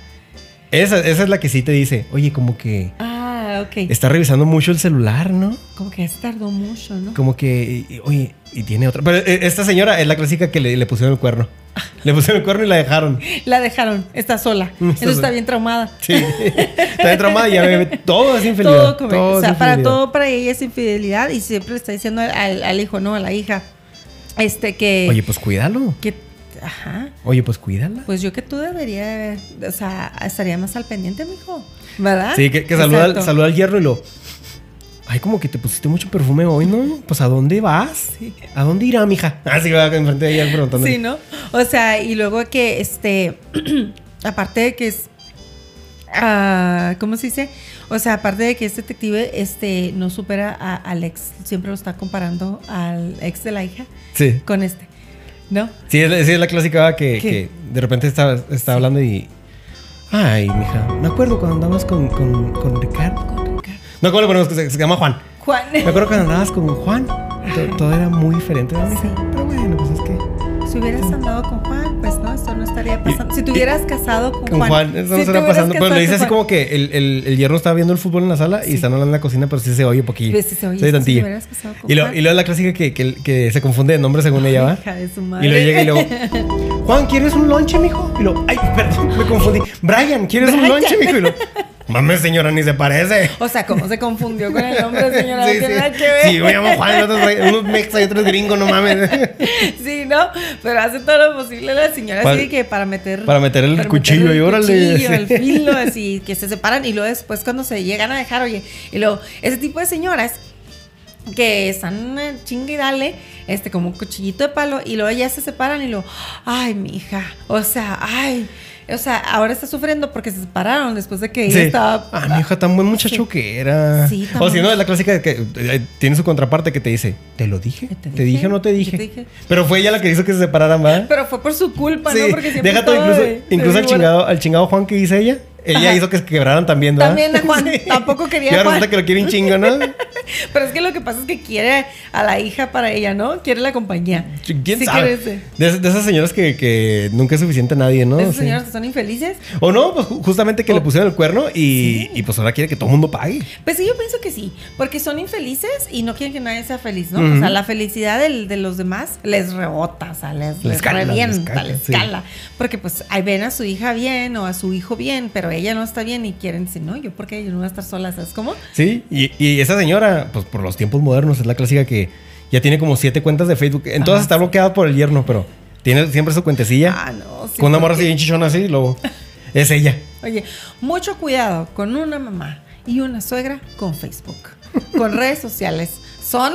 Esa, esa es la que sí te dice, oye, como que Ah, ok. está revisando mucho el celular, ¿no? Como que se tardó mucho, ¿no? Como que, y- oye, y tiene otra. Pero eh, esta señora es la clásica que le, le pusieron el cuerno. Le pusieron el cuerno y la dejaron. La dejaron, está sola. Mm, está bien traumada. Sí. Está de traumada y ya ve todo es infidelidad. Todo, o sea, para todo para ella es infidelidad y siempre le está diciendo al hijo, no, a la hija, este que, Oye, pues cuídalo. que, ajá, Oye, pues cuídala. pues yo que tú debería, o sea, estaría más al pendiente, mijo, ¿verdad? Sí, que, que saluda, al- saluda al hierro y lo. Ay, como que te pusiste mucho perfume hoy, ¿no? Pues ¿a dónde vas? ¿A dónde irá, mija? Ah, sí, va enfrente de ella preguntando. Sí, ¿no? O sea, y luego que, este, aparte de que es, ah, ¿cómo se dice? O sea, aparte de que es detective, este, no supera a- al ex, siempre lo está comparando al ex de la hija Sí. con este, ¿no? Sí, es, la- sí, es la clásica que, que de repente está, está hablando y. Ay, mija, me acuerdo cuando andabas con, con, con Ricardo. Con Ricardo. No, ¿cómo le ponemos? Se, se llama Juan. Juan. Me acuerdo cuando andabas con Juan. To- Todo, era muy diferente. Pero bueno, pues es que. Si hubieras andado con Juan, pues no estaría pasando. Si te hubieras casado con, Con Juan, eso no Si hubieras pasando. Pero le dice así como que el, el, el hierro estaba viendo el fútbol en la sala y están hablando en la cocina, pero sí se oye poquillo. Ves, sí se oye, si te hubieras casado con y, lo, Juan. y luego la clásica que, que, que se confunde de nombre según ella va. Hija de su Y luego llega y luego, Juan, ¿quieres un lonche, mijo? Y lo, ay, perdón, me confundí. Brian, ¿quieres un Brian. lonche, mijo? Y lo, mames, señora, ni se parece. O sea, ¿cómo se confundió con el nombre, señora? No Sí, tiene sí. nada que ver. Sí, me llamo Juan, otros, unos mexa y otros gringos, no mames. Sí, ¿no? Pero hace todo lo posible la señora Para- así que para meter... para meter el cuchillo y órale. cuchillo, el filo, así, que se separan y luego después cuando se llegan a dejar, oye, y luego, ese tipo de señoras que están eh, chingue y dale, este, como un cuchillito de palo, y luego ya se separan y luego, ay, mi hija, o sea, ay, O sea, ahora está sufriendo porque se separaron después de que Sí. ella estaba. Ah, mi hija, tan buen muchacho Sí. que era. Sí, tan o si no, es la clásica de que eh, tiene su contraparte que te dice, ¿te lo dije? ¿Te ¿Te, dije? o no te ¿Qué dije? te dije? Pero fue ella la que hizo que se separaran, ¿va? Pero fue por su culpa, ¿no? Porque siempre deja todo, incluso, de- de incluso al, chingado, al chingado Juan que dice ella, ella Ajá. hizo que se quebraran también, ¿verdad? También a Juan, tampoco quería Y ahora resulta que lo quiere un chingo, ¿no? Pero es que lo que pasa es que quiere a la hija para ella, ¿no? Quiere la compañía. ¿Quién Sí sabe? quiere. De, esas- de esas señoras que, que nunca es suficiente a nadie, ¿no? De esas Sí. señoras que son infelices. O no, pues ju- justamente que O- le pusieron el cuerno y, y pues ahora quiere que todo el mundo pague. Pues sí, yo pienso que sí, porque son infelices y no quieren que nadie sea feliz, ¿no? O sea, la felicidad del- de los demás les rebota, o sea, les, Les les cala, les revienta, cala, les cala. Porque pues ahí ven a su hija bien o a su hijo bien, pero ella no está bien y quieren decir, no, yo porque yo no voy a estar sola, ¿sabes cómo? Sí, y, y esa señora, pues por los tiempos modernos, es la clásica que ya tiene como siete cuentas de Facebook. En todas Ajá, está bloqueada por el yerno, pero tiene siempre su cuentecilla. Ah, no, sí. con una morra así bien chichona así, y luego es ella. Oye, mucho cuidado con una mamá y una suegra con Facebook, con redes sociales. Son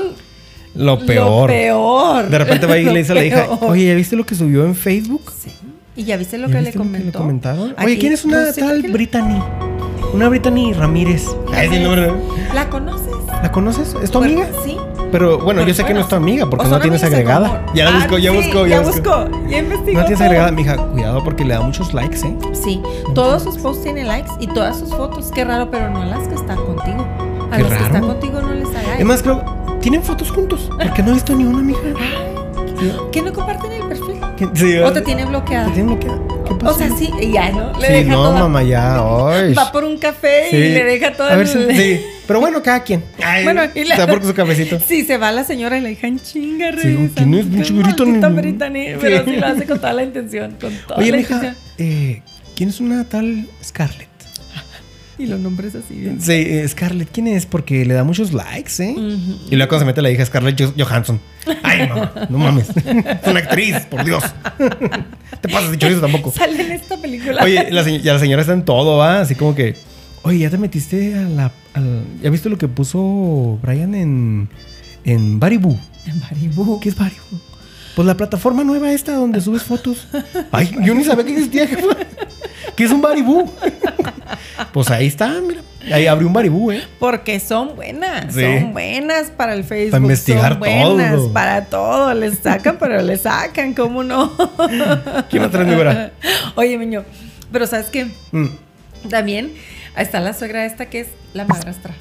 Lo peor. Lo peor. De repente va y le dice a la hija, oye, ¿ya viste lo que subió en Facebook? Sí. ¿Y ya viste lo ¿Ya que le lo comentó? comentaron? Oye, ¿quién es una tal Brittany? Una Brittany Ramírez. Ah, es el nombre, ¿no? ¿La conoces? ¿La conoces? ¿Es tu Bueno, amiga? Sí. Pero bueno, Pero yo sé que no es tu amiga porque no tienes agregada. Ya la Ah, busco, ya sí, busco, ya, ya busco. busco. Ya investigó. No tienes todo. agregada, mija. Cuidado porque le da muchos likes, ¿eh? Sí, todos sus posts tienen likes y todas sus fotos. Qué raro, pero no las que están contigo. A Qué los que raro. están contigo no les da like. Es más, creo, tienen fotos juntos. Porque no he visto ni una, mija. Sí. ¿Que no comparten el perfil? ¿Qué- sí, ¿O te tiene bloqueada? ¿Te tienen bloqueada? ¿Qué O pasó? sea, sí, ya, ¿no? Le Sí, deja no, toda- mamá, ya. ay. Va por un café Sí. y le deja todo A ver el... si- sí. Pero bueno, cada quien. Ay, Bueno, y la- Está por su cafecito. Sí, se va la señora y la hija en chinga, Sí, regresa. ¿quién es? Brittany, Pero Sí. sí lo hace con toda la intención, con toda Oye, la mija, intención. eh, ¿quién es una tal Scarlett? Y los nombres así bien. Sí, eh, Scarlett, ¿quién es? Porque le da muchos likes, ¿eh? Y luego cuando se mete la hija Scarlett Jo- Johansson. Ay, mamá, no mames. Es una actriz, por Dios. Te pasas de chorizo tampoco. Sale en esta película. Oye, la, se- la señora está en todo, ¿va? Así como que, oye, ya te metiste a la. al- ¿Ya viste lo que puso Brian en. en Baribu? En Maribú. ¿Qué es Baribu? Pues la plataforma nueva esta donde subes fotos. Ay, yo ni sabía que existía. ¿Qué es un Baribu? Pues ahí está, mira. Ahí abrió un Baribu, ¿eh? Porque son buenas, Sí. son buenas para el Facebook. Para investigar son buenas todo. para todo. Les sacan, pero les sacan, ¿cómo no? ¿Quién otra número? Oye, Miño, pero ¿sabes qué? Mm, También está la suegra esta que es la madrastra.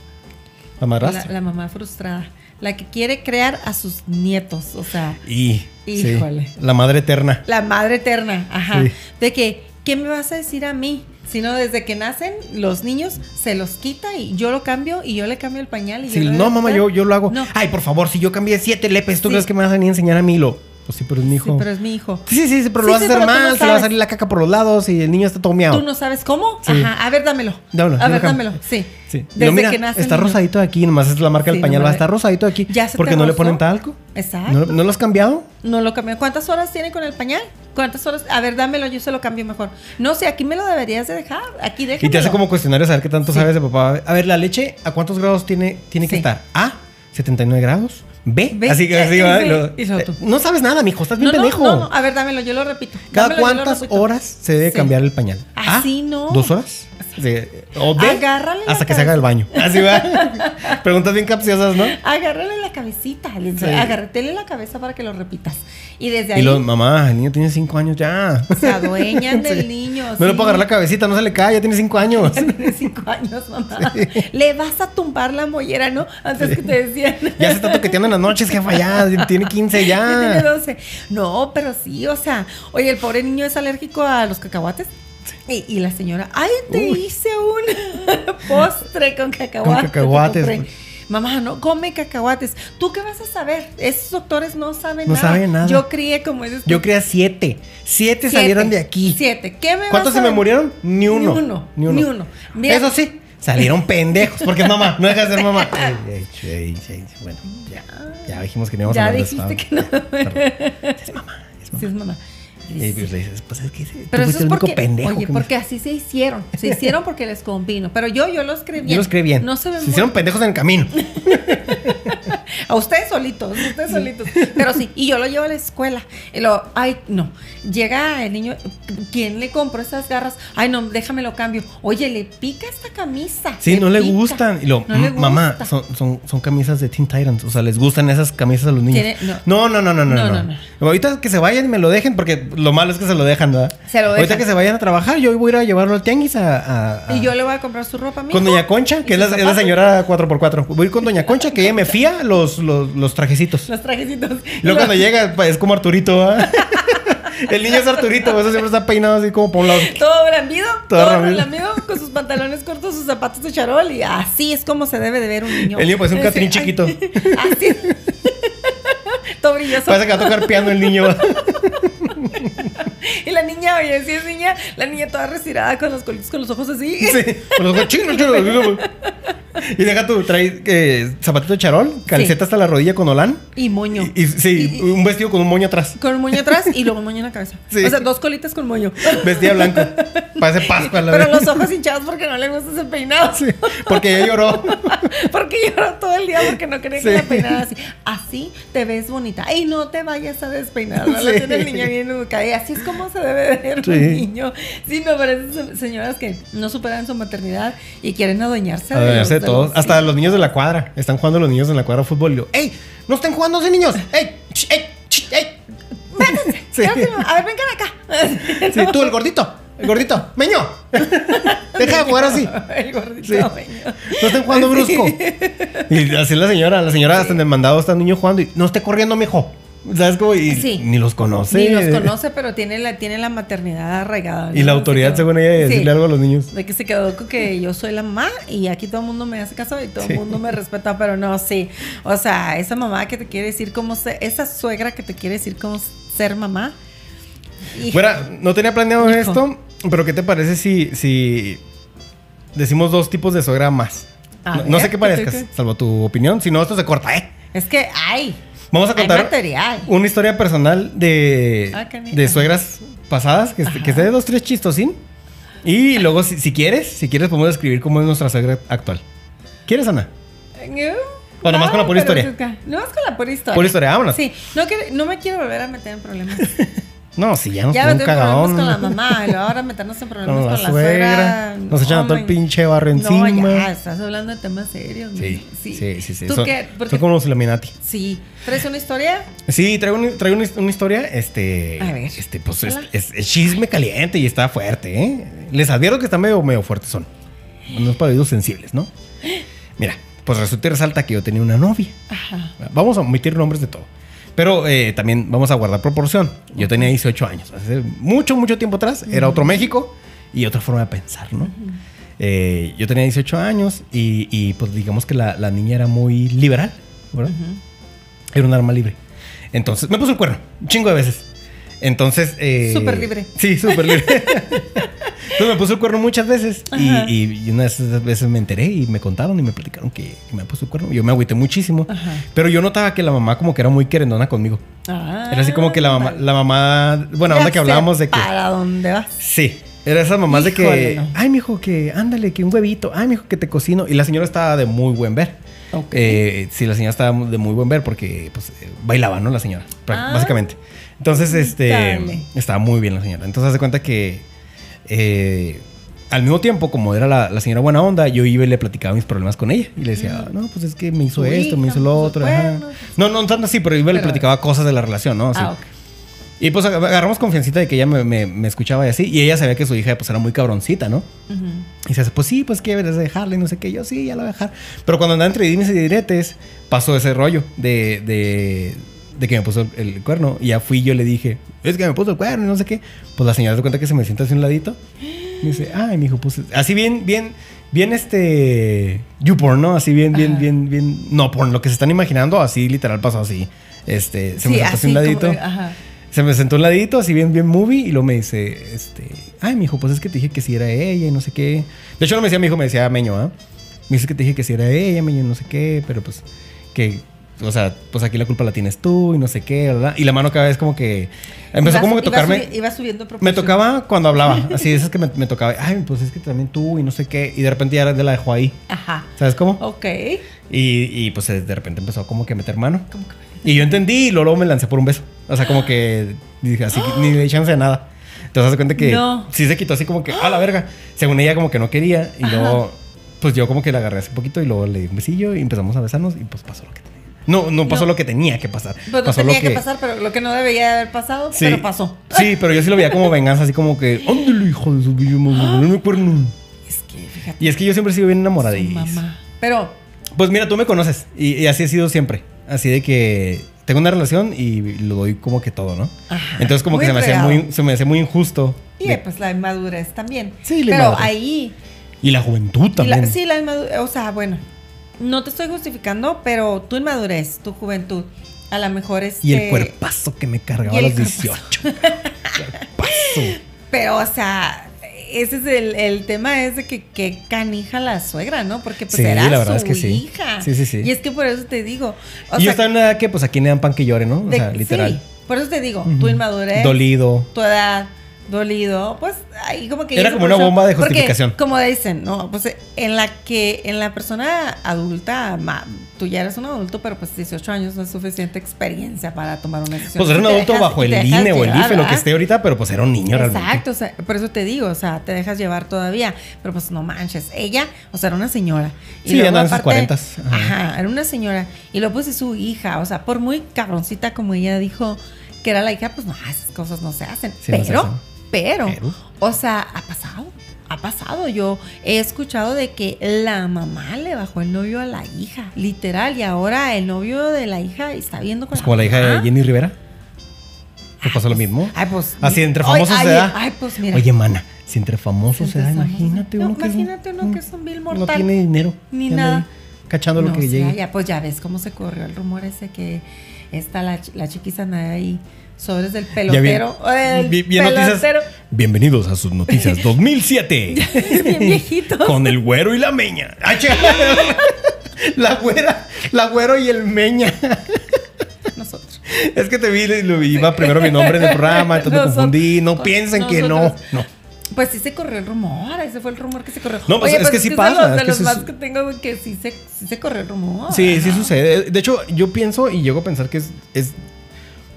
La madrastra. La, la mamá frustrada. La que quiere crear a sus nietos. O sea, Y. sí, Híjole. la madre eterna. la madre eterna. Ajá. Sí. De que, ¿qué me vas a decir a mí? Sino desde que nacen los niños se los quita y yo lo cambio y yo le cambio el pañal. Y Sí, yo no, mamá, yo, yo lo hago. No. Ay, por favor, si yo cambié siete lepes, ¿tú Sí. crees que me vas a a enseñar a mí lo? Pues sí, pero es mi hijo. Sí, pero es mi hijo. Sí, sí, sí, pero Sí, lo vas sí, a hacer tú no mal, se le va a salir la caca por los lados y el niño está todo miado. ¿Tú no sabes cómo? Sí. Ajá. A ver, dámelo. Dámelo, a ver, dámelo. Sí. Sí. Desde lo mira, que nace está rosadito aquí, nomás es la marca del pañal, no va a estar rosadito aquí. ¿Ya se te porque no le ponen talco. Exacto. ¿No, ¿No lo has cambiado? No lo cambió. ¿Cuántas horas tiene con el pañal? ¿Cuántas horas? A ver, dámelo, yo se lo cambio mejor. No sé, aquí me lo deberías de dejar. Aquí déjamelo. Y te hace como cuestionario saber qué tanto sabes de papá. A ver, la leche, ¿a cuántos grados tiene, tiene que estar? A, 79 grados. B, B, así que eh, así eh, va. lo- eh, no sabes nada, mijo, estás bien no, pendejo. no, no, a ver, dámelo, yo lo repito. ¿Cada Dámelo, cuántas repito. horas se debe Sí. cambiar el pañal? Así A, no. ¿Dos horas? Sí. O B, Agárrale hasta que se haga el baño. Así va. Preguntas bien capciosas, ¿no? Agárrale la cabecita, le- Sí. agárratele la cabeza para que lo repitas. Y desde ahí Y los, mamá, el niño tiene cinco años ya. se adueñan del Sí. niño. No le sí. puedo agarrar la cabecita, no se le cae, ya tiene cinco años. Tiene cinco años, mamá. Le vas a tumbar la mollera, ¿no? Antes que te decían. Ya se está toqueteando en las noches, jefa, ya. Tiene 15 Ya tiene ya. 12. No, pero sí, o sea, oye, el pobre niño es alérgico a los cacahuates. Y, y la señora, ay, te Uy. hice un postre con cacahuates. Con cacahuates. Te compré". Mamá, no come cacahuates. ¿Tú qué vas a saber? Esos doctores no saben No nada. saben nada. Yo crié como tú, Yo creía siete. Siete, siete. salieron de aquí. Siete. ¿Qué me ¿Cuántos a se me murieron? Ni uno. Ni uno. Ni uno. Ni uno. Mira- Eso sí, salieron pendejos. Porque es mamá, no deja de ser mamá. Bueno, ya. Ya dijimos que no íbamos a Ya hablar de dijiste que no. Es mamá, es mamá. Sí, es mamá. Y pues le dices, pues es que tú Pero eso fuiste es el único porque, pendejo. oye, que me- porque así se hicieron. Se hicieron porque les convino. Pero yo, yo los creí bien. Yo los creí bien. No se ven Se hicieron pendejos en el camino. A ustedes solitos, ustedes solitos. Pero sí, y yo lo llevo a la escuela. Y lo, ay, no. Llega el niño, ¿quién le compró esas garras? Ay, no, déjame lo cambio. Oye, le pica esta camisa. Sí, no le gustan. Y lo, No le "Mm, mamá, gusta". son, son, son camisas de Teen Titans. O sea, les gustan esas camisas a los niños. No. No, no, no, no, no, No, Ahorita que se vayan y me lo dejen, porque lo malo es que se lo dejan, ¿verdad? Se lo Ahorita dejan. que se vayan a trabajar, yo voy a ir a llevarlo al tianguis a. a- a- Y yo le voy a comprar su ropa, Con mijo, Doña Concha, que es la, es señora 4x4. Voy a ir con Doña Concha, que ella me fía los, los, los trajecitos. Los trajecitos. Y luego cuando llega, pues, es como Arturito. El niño es Arturito, eso siempre está peinado así como por un lado. Todo blandido, Todo todo, con sus pantalones cortos, sus zapatos de charol y así es como se debe de ver un niño. El niño parece un Ese- Catrín chiquito. Así. todo brilloso. Parece que va a tocar piano el niño. Y la niña, oye, si es niña, la niña toda retirada con los colitos, con los ojos así. Sí, con los ojos chinos, chinos. Y deja tú, trae eh, zapatito de charol, calceta hasta la rodilla con olán. Y moño. Y, y- sí, Y- un vestido con un moño atrás. Con un moño atrás y luego un moño en la cabeza. Sí. O sea, dos colitas con moño. Vestida blanco. Parece Pascua la Pero los ojos hinchados porque no le gusta ese peinado. Sí, porque ella lloró. Porque lloró todo el día porque no quería que Sí. la peinara así. Así te ves bonita. Y no te vayas a despeinar. La Sí. tiene el niño bien educada. Y así es como se debe de ver Sí. un niño. Sí, no, pero esas señoras que no superan su maternidad y quieren adueñarse A de, de todos. Hasta los niños de la cuadra. Están jugando los niños en la cuadra de fútbol. Y yo, ¡Ey! ¡No estén jugando niños! ¡Ey! ch, ¡Ey! ch, ¡Ey! Sí. a ver, vengan acá. Sí, tú, el gordito. El gordito. ¡Meño! Deja de jugar así. El gordito Sí. meño. No estén jugando brusco. Y así la señora, la señora hasta en el mandado está el niño jugando y no esté corriendo, mijo. ¿Sabes cómo? Y Sí. ni los conoce. Ni los conoce, pero tiene la, tiene la maternidad arraigada. Y la autoridad, que- según ella, de Sí. decirle algo a los niños. De que se quedó con que yo soy la mamá y aquí todo el mundo me hace caso y todo Sí. el mundo me respeta, pero no, sí. O sea, esa mamá que te quiere decir cómo ser, esa suegra que te quiere decir cómo ser mamá. Y- Bueno, no tenía planeado Hijo. esto, pero ¿qué te parece si, si decimos dos tipos de suegra más? A No, no sé qué parezcas, salvo tu opinión. Si no, esto se corta, ¿eh? es que hay. Vamos a contar una historia personal de, Ah, de suegras pasadas, que, Ajá. que esté de dos, tres chistosín. Y luego, si, si quieres, si quieres, podemos describir cómo es nuestra suegra actual. ¿Quieres, Ana? O nomás con la pura pero historia. No, es con la pura historia. Pura historia, vámonos. Sí, no me quiero volver a meter en problemas. No, si ya nos ya un cagadón. con la mamá y ahora meternos en problemas Con con, la la suegra. suegra. Nos echan a todo el pinche barro encima. No, ya, estás hablando de temas serios. Sí, sí, sí, sí. sí. ¿Tú Son, qué? Porque- son como los Illuminati. Sí. ¿Traes una historia? Sí, traigo, un- traigo una, una historia, este... A ver. Este, pues, es, es- es chisme caliente y está fuerte, ¿eh? Les advierto que está medio, medio fuerte son. Unos para oídos sensibles, ¿no? Mira, pues resulta y resalta que yo tenía una novia. Ajá. Vamos a omitir nombres de todo. Pero eh, también vamos a guardar proporción. Yo tenía 18 años. Hace mucho, mucho tiempo atrás. Era otro México y otra forma de pensar, ¿no? Eh, yo tenía 18 años y, y, pues digamos que la, la niña era muy liberal, ¿verdad? Era un arma libre. Entonces, me puso el cuerno, un chingo de veces. Entonces, eh, Súper libre. Sí, súper libre. Entonces me puso el cuerno muchas veces. Y, y, una de esas veces me enteré y me contaron y me platicaron que, que me puso el cuerno. Yo me agüité muchísimo. Ajá. Pero yo notaba que la mamá como que era muy querendona conmigo. Ah, Era así como que la mamá, vale. la mamá, bueno, onda que hablábamos de que. ¿Para dónde vas? Sí. Era esas mamás de que, no. ay, mijo, que ándale, que un huevito, ay, mijo, que te cocino. Y la señora estaba de muy buen ver. Ok. Eh, sí, la señora estaba de muy buen ver porque pues, eh, bailaba, ¿no? La señora, Ah. básicamente. Entonces, este, Dale. estaba muy bien la señora. Entonces, hace cuenta que eh, al mismo tiempo, como era la, la señora buena onda, yo iba y le platicaba mis problemas con ella. Y le decía, no, pues es que me hizo esto, me hizo lo puso otro. ajá". cuernos. No, no tanto así, pero iba y le platicaba cosas de la relación, ¿no? Ah, ok. Y pues ag- agarramos confiancita de que ella me, me- me escuchaba y así. Y ella sabía que su hija pues era muy cabroncita, ¿no? Y dice, pues sí, pues que debes de dejarla y no sé qué. Yo sí, ya la voy a dejar. Pero cuando andaba entre dimes y diretes, pasó ese rollo de, de, de que me puso el, cuerno. Y ya fui yo le dije, es que me puso el cuerno y no sé qué. Pues la señora se cuenta que se me sienta así a un ladito. Me dice, ay, mi hijo, pues así bien, bien, bien este. YouPorn, ¿no? Así bien, bien, Ajá. bien, bien. No, por lo que se están imaginando, así literal pasó así. Este, se me sentó así un ladito. ajá. Se me sentó un ladito, así bien, bien movie, y luego me dice, este, ay, mijo, pues es que te dije que si era ella y no sé qué. De hecho, no me decía mi hijo, me decía Meño, ¿ah? Me dice que te dije que si era ella, Meño, no sé qué, pero pues, que o sea, pues aquí la culpa la tienes tú y no sé qué, ¿verdad? Y la mano cada vez como que empezó Iba- como que iba tocarme. subi- Iba subiendo Me tocaba cuando hablaba, así de esas que me, me tocaba, ay, pues es que también tú y no sé qué, y de repente ya la dejó ahí, Ajá. ¿sabes cómo? Ok. Y, y pues eh, de repente empezó como que a meter mano. ¿Cómo que? Y yo entendí y luego, me lancé por un beso. O sea, como que dije así, ni le di chance de nada. Entonces, hace cuenta que No. sí se quitó así como que, a la verga. Según ella, como que no quería. Y luego, pues yo como que la agarré así un poquito y luego le di un besillo y empezamos a besarnos y pues pasó lo que tenía. No, no pasó No. lo que tenía que pasar. Pues no pasó tenía lo que... pasar, pero lo que no debería de haber pasado, Sí. pero pasó. Sí, pero yo sí lo veía como venganza, así como que, ándale, hijo de su no me cuerno. Es que, fíjate. Y es que yo siempre he sido bien su enamoradillo. mamá. Pero, Pues mira, tú me conoces y, y así he sido siempre. Así de que tengo una relación y lo doy como que todo, ¿no? Ajá. Entonces como que se me, hacía muy, se me hacía muy injusto. y De- pues la inmadurez también. Sí, la Pero inmadurez. ahí. y la juventud la- también. sí, la inmadurez. O sea, bueno. No te estoy justificando, pero tu inmadurez, tu juventud. A lo mejor es. Y el cuerpazo que me cargaba a los 18. cuerpazo. Pero, o sea, ese es el, el tema, es de que, que canija la suegra, ¿no? Porque pues Sí, era la verdad su es que sí. hija. Sí, sí, sí. Y es que por eso te digo. O y yo estaba en una edad que pues aquí le dan pan que llore, ¿no? O de- sea, literal. sí, por eso te digo, tu inmadurez, Dolido. tu edad, dolido, pues ahí como que... Era como una bomba de porque, justificación. como dicen, ¿no? Pues en la que, en la persona adulta, ma- tú ya eres un adulto, pero pues 18 años no es suficiente experiencia para tomar una decisión. Pues era un adulto dejas- bajo el INE o el IFE, lo que esté ahorita, pero pues era un niño realmente. Exacto, o sea, por eso te digo, o sea, te dejas llevar todavía, pero pues no manches, ella, o sea, era una señora. Sí, luego, andaba en sus aparte- 40s, ajá. Ajá. era una señora. Y luego pues es su hija, o sea, por muy cabroncita como ella dijo que era la hija, pues no, esas cosas no se hacen. Sí, no se pero, hacen. Pero, Pero. o sea, ha pasado. Ha pasado, yo he escuchado de que la mamá le bajó el novio a la hija, literal, y ahora el novio de la hija está viendo con Pues como la hija de. Jenny Rivera. Pues pasó lo mismo. Ay, pues. Así entre famosos ay, se da. Ay, pues mira. Oye, mana, si entre famosos se da, imagínate uno No, que es un- imagínate uno que es un vil No mortal. tiene dinero. Ni nada. ahí Cachando lo No, que sí, llegue. Ya, pues ya ves cómo se corrió el rumor ese que está la, la chiquisa ahí sobres del bien- pelotero. noticias. Bienvenidos a sus noticias 2007. Bien viejito. Con el güero y la meña. Ay. La güera, la güero y el meña. Nosotros. Es que te vi, lo iba primero mi nombre en el programa, entonces me confundí. No piensen que no. Pues sí se corrió el rumor, ese fue el rumor que se corrió. No, pues, es que sí de pasa, los- De es que los, más que tengo que sí se, sí se corrió el rumor. Sí, sí sucede. De hecho, yo pienso y llego a pensar que es, es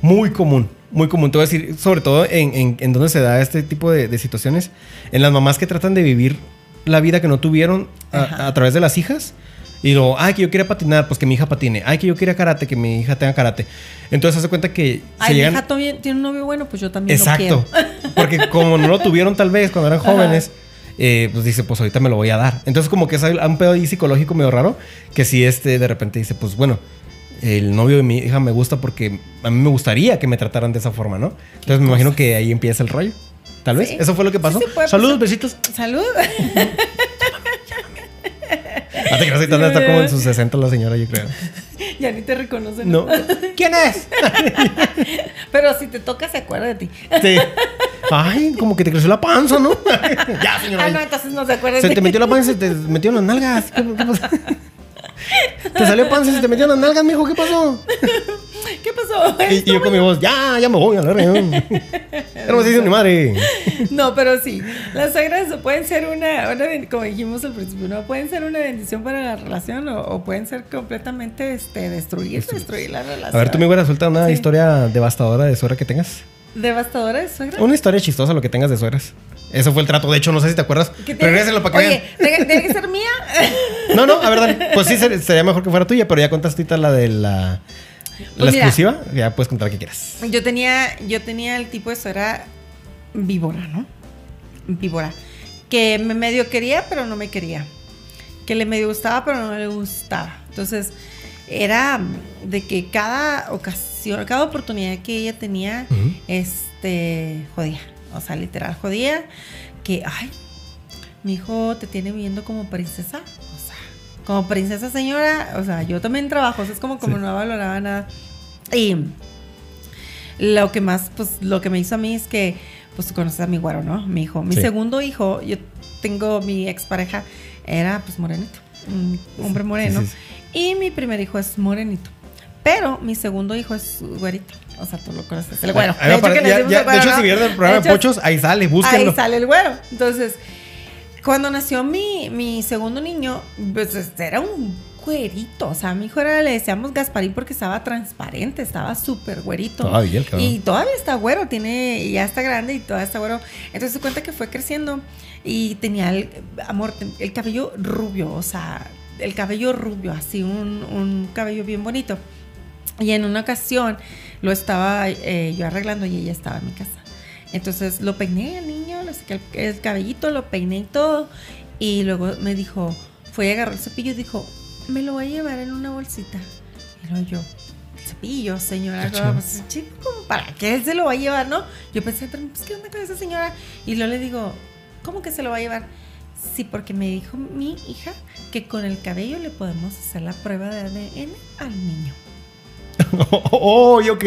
muy común. Muy común. Te voy a decir, sobre todo en, en, en donde se da este tipo de, de situaciones. En las mamás que tratan de vivir la vida que no tuvieron a, a través de las hijas. Y luego, ay, que yo quería patinar, pues que mi hija patine. Ay, que yo quería karate, que mi hija tenga karate. Entonces, hace cuenta que se Ay, mi llegan. hija tiene un novio bueno, pues yo también lo Exacto. quiero. Porque como no lo tuvieron tal vez cuando eran jóvenes, eh, pues dice, pues ahorita me lo voy a dar. Entonces como que es un pedo ahí psicológico medio raro, que si este de repente dice, pues bueno, el novio de mi hija me gusta porque a mí me gustaría que me trataran de esa forma, ¿no? Entonces me imagino que ahí empieza el rollo. Tal vez. Sí. Eso fue lo que Sí, pasó. sí, puede Saludos, besitos. Salud. Ah, te creas, debe estar como en sus 60 la señora, yo creo. ya ni te reconocen. No. ¿Quién es? Pero si te toca, se acuerda de ti. Sí. Ay, como que te creció la panza, ¿no? ya, señora. Ah, no, entonces no se acuerda Se de te ti. metió la panza y se te metió en las nalgas. ¿Qué, qué pasó? Te salió panza y se te metió en las nalgas, mijo. ¿Qué pasó? ¿Qué pasó? Y, y yo con mi voz, ya, ya me voy a la reunión. Más dice mi madre. No, pero sí. Las suegras pueden ser una, una como dijimos al principio, no pueden ser una bendición para la relación o, o pueden ser completamente este, destruir, destruir la relación. A ver, tú me hubieras suelta una Sí. historia devastadora de suegra que tengas. ¿Devastadora de suegra? Una historia chistosa lo que tengas de suegras. Eso fue el trato. De hecho, no sé si te acuerdas. Regréselo para que Oye, vean. ¿tiene, que ser mía? No, no, a ver, dale. Pues sí, ser- sería mejor que fuera tuya, pero ya contaste ahorita la de la, la Pues mira. exclusiva. Ya puedes contar que quieras. Yo tenía, yo tenía el tipo de suegra víbora, ¿no? Víbora. Que me medio quería, pero no me quería. Que le medio gustaba, pero no le gustaba. Entonces, era de que cada ocasión, cada oportunidad que ella tenía, este, jodía. O sea, literal, jodía. Que, ay, mi hijo te tiene viendo como princesa. O sea, como princesa señora. O sea, yo también trabajo. O sea, es como, como Sí. no valoraba nada. Y lo que más, pues, lo que me hizo a mí es que, pues, tú conoces a mi güero, ¿no? Mi hijo. Mi Sí. segundo hijo, yo tengo mi expareja, era, pues, morenito. Un hombre moreno. Sí, Y mi primer hijo es morenito. Pero mi segundo hijo es güerito. O sea, tú lo conoces. El güero. Ahí ya- ya- güero, de hecho, si vieron el programa De Pochos, ahí sale, búsquenlo. Ahí sale el güero. Entonces, cuando nació mi, mi segundo niño, pues este, era un güerito. O sea, a mi hijo era, le decíamos Gasparín porque estaba transparente, estaba súper güerito. Todavía el cabrón. Y todavía está güero, tiene, ya está grande y todavía está güero. Entonces se cuenta que fue creciendo y tenía el, amor, el cabello rubio, o sea, el cabello rubio, así, un, un cabello bien bonito. Y en una ocasión lo estaba eh, yo arreglando y ella estaba en mi casa. Entonces lo peiné al niño, le saqué el, el cabellito, lo peiné y todo. Y luego me dijo, fue y agarró el cepillo y dijo, me lo voy a llevar en una bolsita. Y luego yo, cepillo, señora, pues, chico, ¿cómo ¿para qué se lo va a llevar, no? Yo pensé, pero pues, ¿qué onda con esa señora? Y luego le digo, ¿cómo que se lo va a llevar? Sí, porque me dijo mi hija que con el cabello le podemos hacer la prueba de ADN al niño. Oh, ok.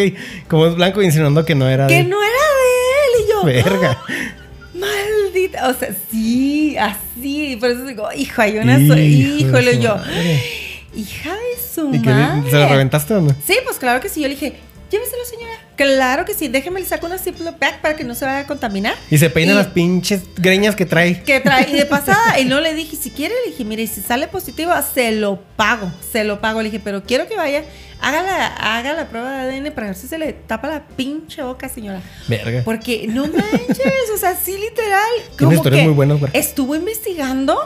Como es blanco insinuando que no era Que de... no era de él. Y yo, Verga. maldita. O sea, sí, así. Por eso digo, hijo, hay una. Hijo so- Híjole, yo. madre. Hija de su ¿Y que madre. se lo reventaste o no? Sí, pues claro que sí. Yo le dije, lléveselo, señora. Claro que sí. Déjeme le saco una Ziploc bag para que no se vaya a contaminar. Y se peina Y- las pinches greñas que trae. Que trae. Y de pasada, y no le dije, si quiere, le dije, mire, si sale positivo, se lo pago. Se lo pago. Le dije, pero quiero que vaya, haga la, haga la prueba de ADN para ver si se le tapa la pinche boca, señora. Verga. Porque no manches, o sea, sí literal. Como historias que muy buenas, güey. Estuvo investigando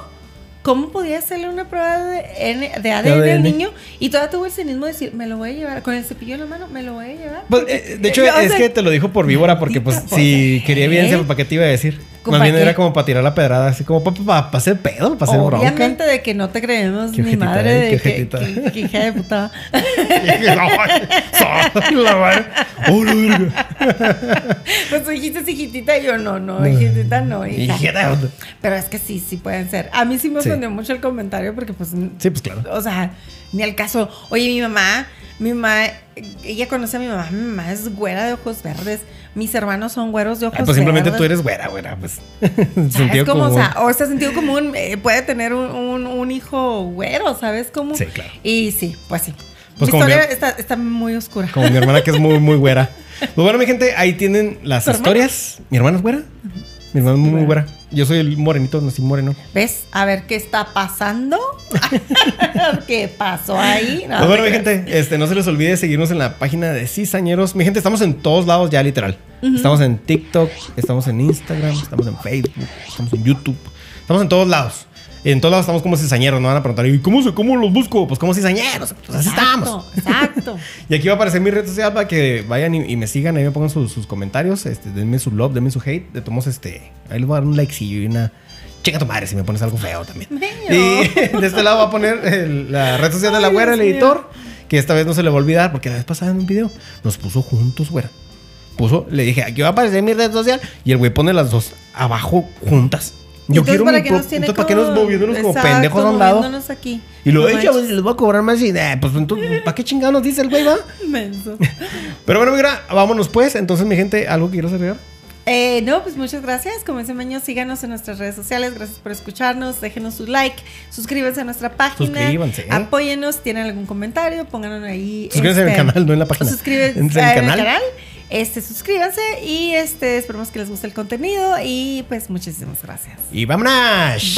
cómo podía hacerle una prueba de, ADN, ADN. al niño y todavía tuvo el cinismo de decir, me lo voy a llevar con el cepillo en la mano, me lo voy a llevar. Pues, eh, de hecho, es sea, que te lo dijo por víbora, porque pues si pues, quería evidencia, ¿eh? ¿para qué te iba a decir? ¿Cómo Más bien era como para tirar la pedrada, así como para hacer pedo, para hacer bronca. Obviamente de que no te creemos Qué ni jetita, madre eh, de qué que, jetita. que- que hija de puta. La madre. Oh, la verga. Pues tú dijiste hijitita y yo no, no, hijitita no, hija. Hijita. Pero es que sí, sí pueden ser. A mí sí me Sí. ofendió mucho el comentario porque pues Sí, pues claro. O sea, ni al caso. Oye, mi mamá, mi mamá, ella conoce a mi mamá. Mi mamá es güera de ojos verdes. Mis hermanos son güeros de ojos Ay, pues simplemente verdes. tú eres güera, güera, pues. ¿Sabes Sentido cómo? O común. sea, o sea, sentido común eh, puede tener un, un- un hijo güero, ¿sabes cómo? Sí, claro. Y sí, pues sí. Pues mi como historia mi- está, está muy oscura. Como mi hermana que es muy, muy güera. Pues bueno, mi gente, ahí tienen las ¿Tu hermana? historias. ¿Mi hermana es güera? Mi hermana es muy, muy güera. Yo soy el morenito, nací moreno. ¿Ves? A ver qué está pasando. ¿Qué pasó ahí? No, pues bueno, mi gente, este, no se les olvide seguirnos en la página de Cizañeros. Mi gente, estamos en todos lados ya, literal. Estamos en TikTok, estamos en Instagram, estamos en Facebook, estamos en YouTube. Estamos en todos lados. En todos lados estamos como cizañeros. No van a preguntar, ¿y cómo, se- cómo los busco? Pues como cizañeros. Pues así estamos. Exacto. Y aquí va a aparecer mi red social para que vayan y, y me sigan, ahí me pongan sus, sus comentarios, este, denme su love, denme su hate, de tomos este, ahí les voy a dar un likecillo y una chica tu madre si me pones algo feo también. Y de este lado va a poner el- la red social de la güera, el editor, que esta vez no se le va a olvidar porque la vez pasada en un video nos puso juntos, güera. Puso, le dije, aquí va a aparecer mi red social y el güey pone las dos abajo juntas. Yo Entonces, quiero ¿para qué nos tiene entonces, ¿para qué nos moviéndonos como Exacto, pendejos a un lado? aquí. Y "Ey, chavos, manches. les voy a cobrar más y, eh, pues entonces, ¿para qué chingados nos dice el güey, va? Menso. Pero bueno, mira, vámonos pues. Entonces, mi gente, ¿algo que quieras agregar? Eh, no, pues muchas gracias. Como ese año, síganos en nuestras redes sociales. Gracias por escucharnos. Déjenos su like. Suscríbanse a nuestra página. Suscríbanse. Apóyennos. Tienen algún comentario, pónganlo ahí. Suscríbanse en el este, canal, no en la página. Suscríbanse En el en el canal. Este, suscríbanse y este, esperemos que les guste el contenido y pues muchísimas gracias. Y vámonos.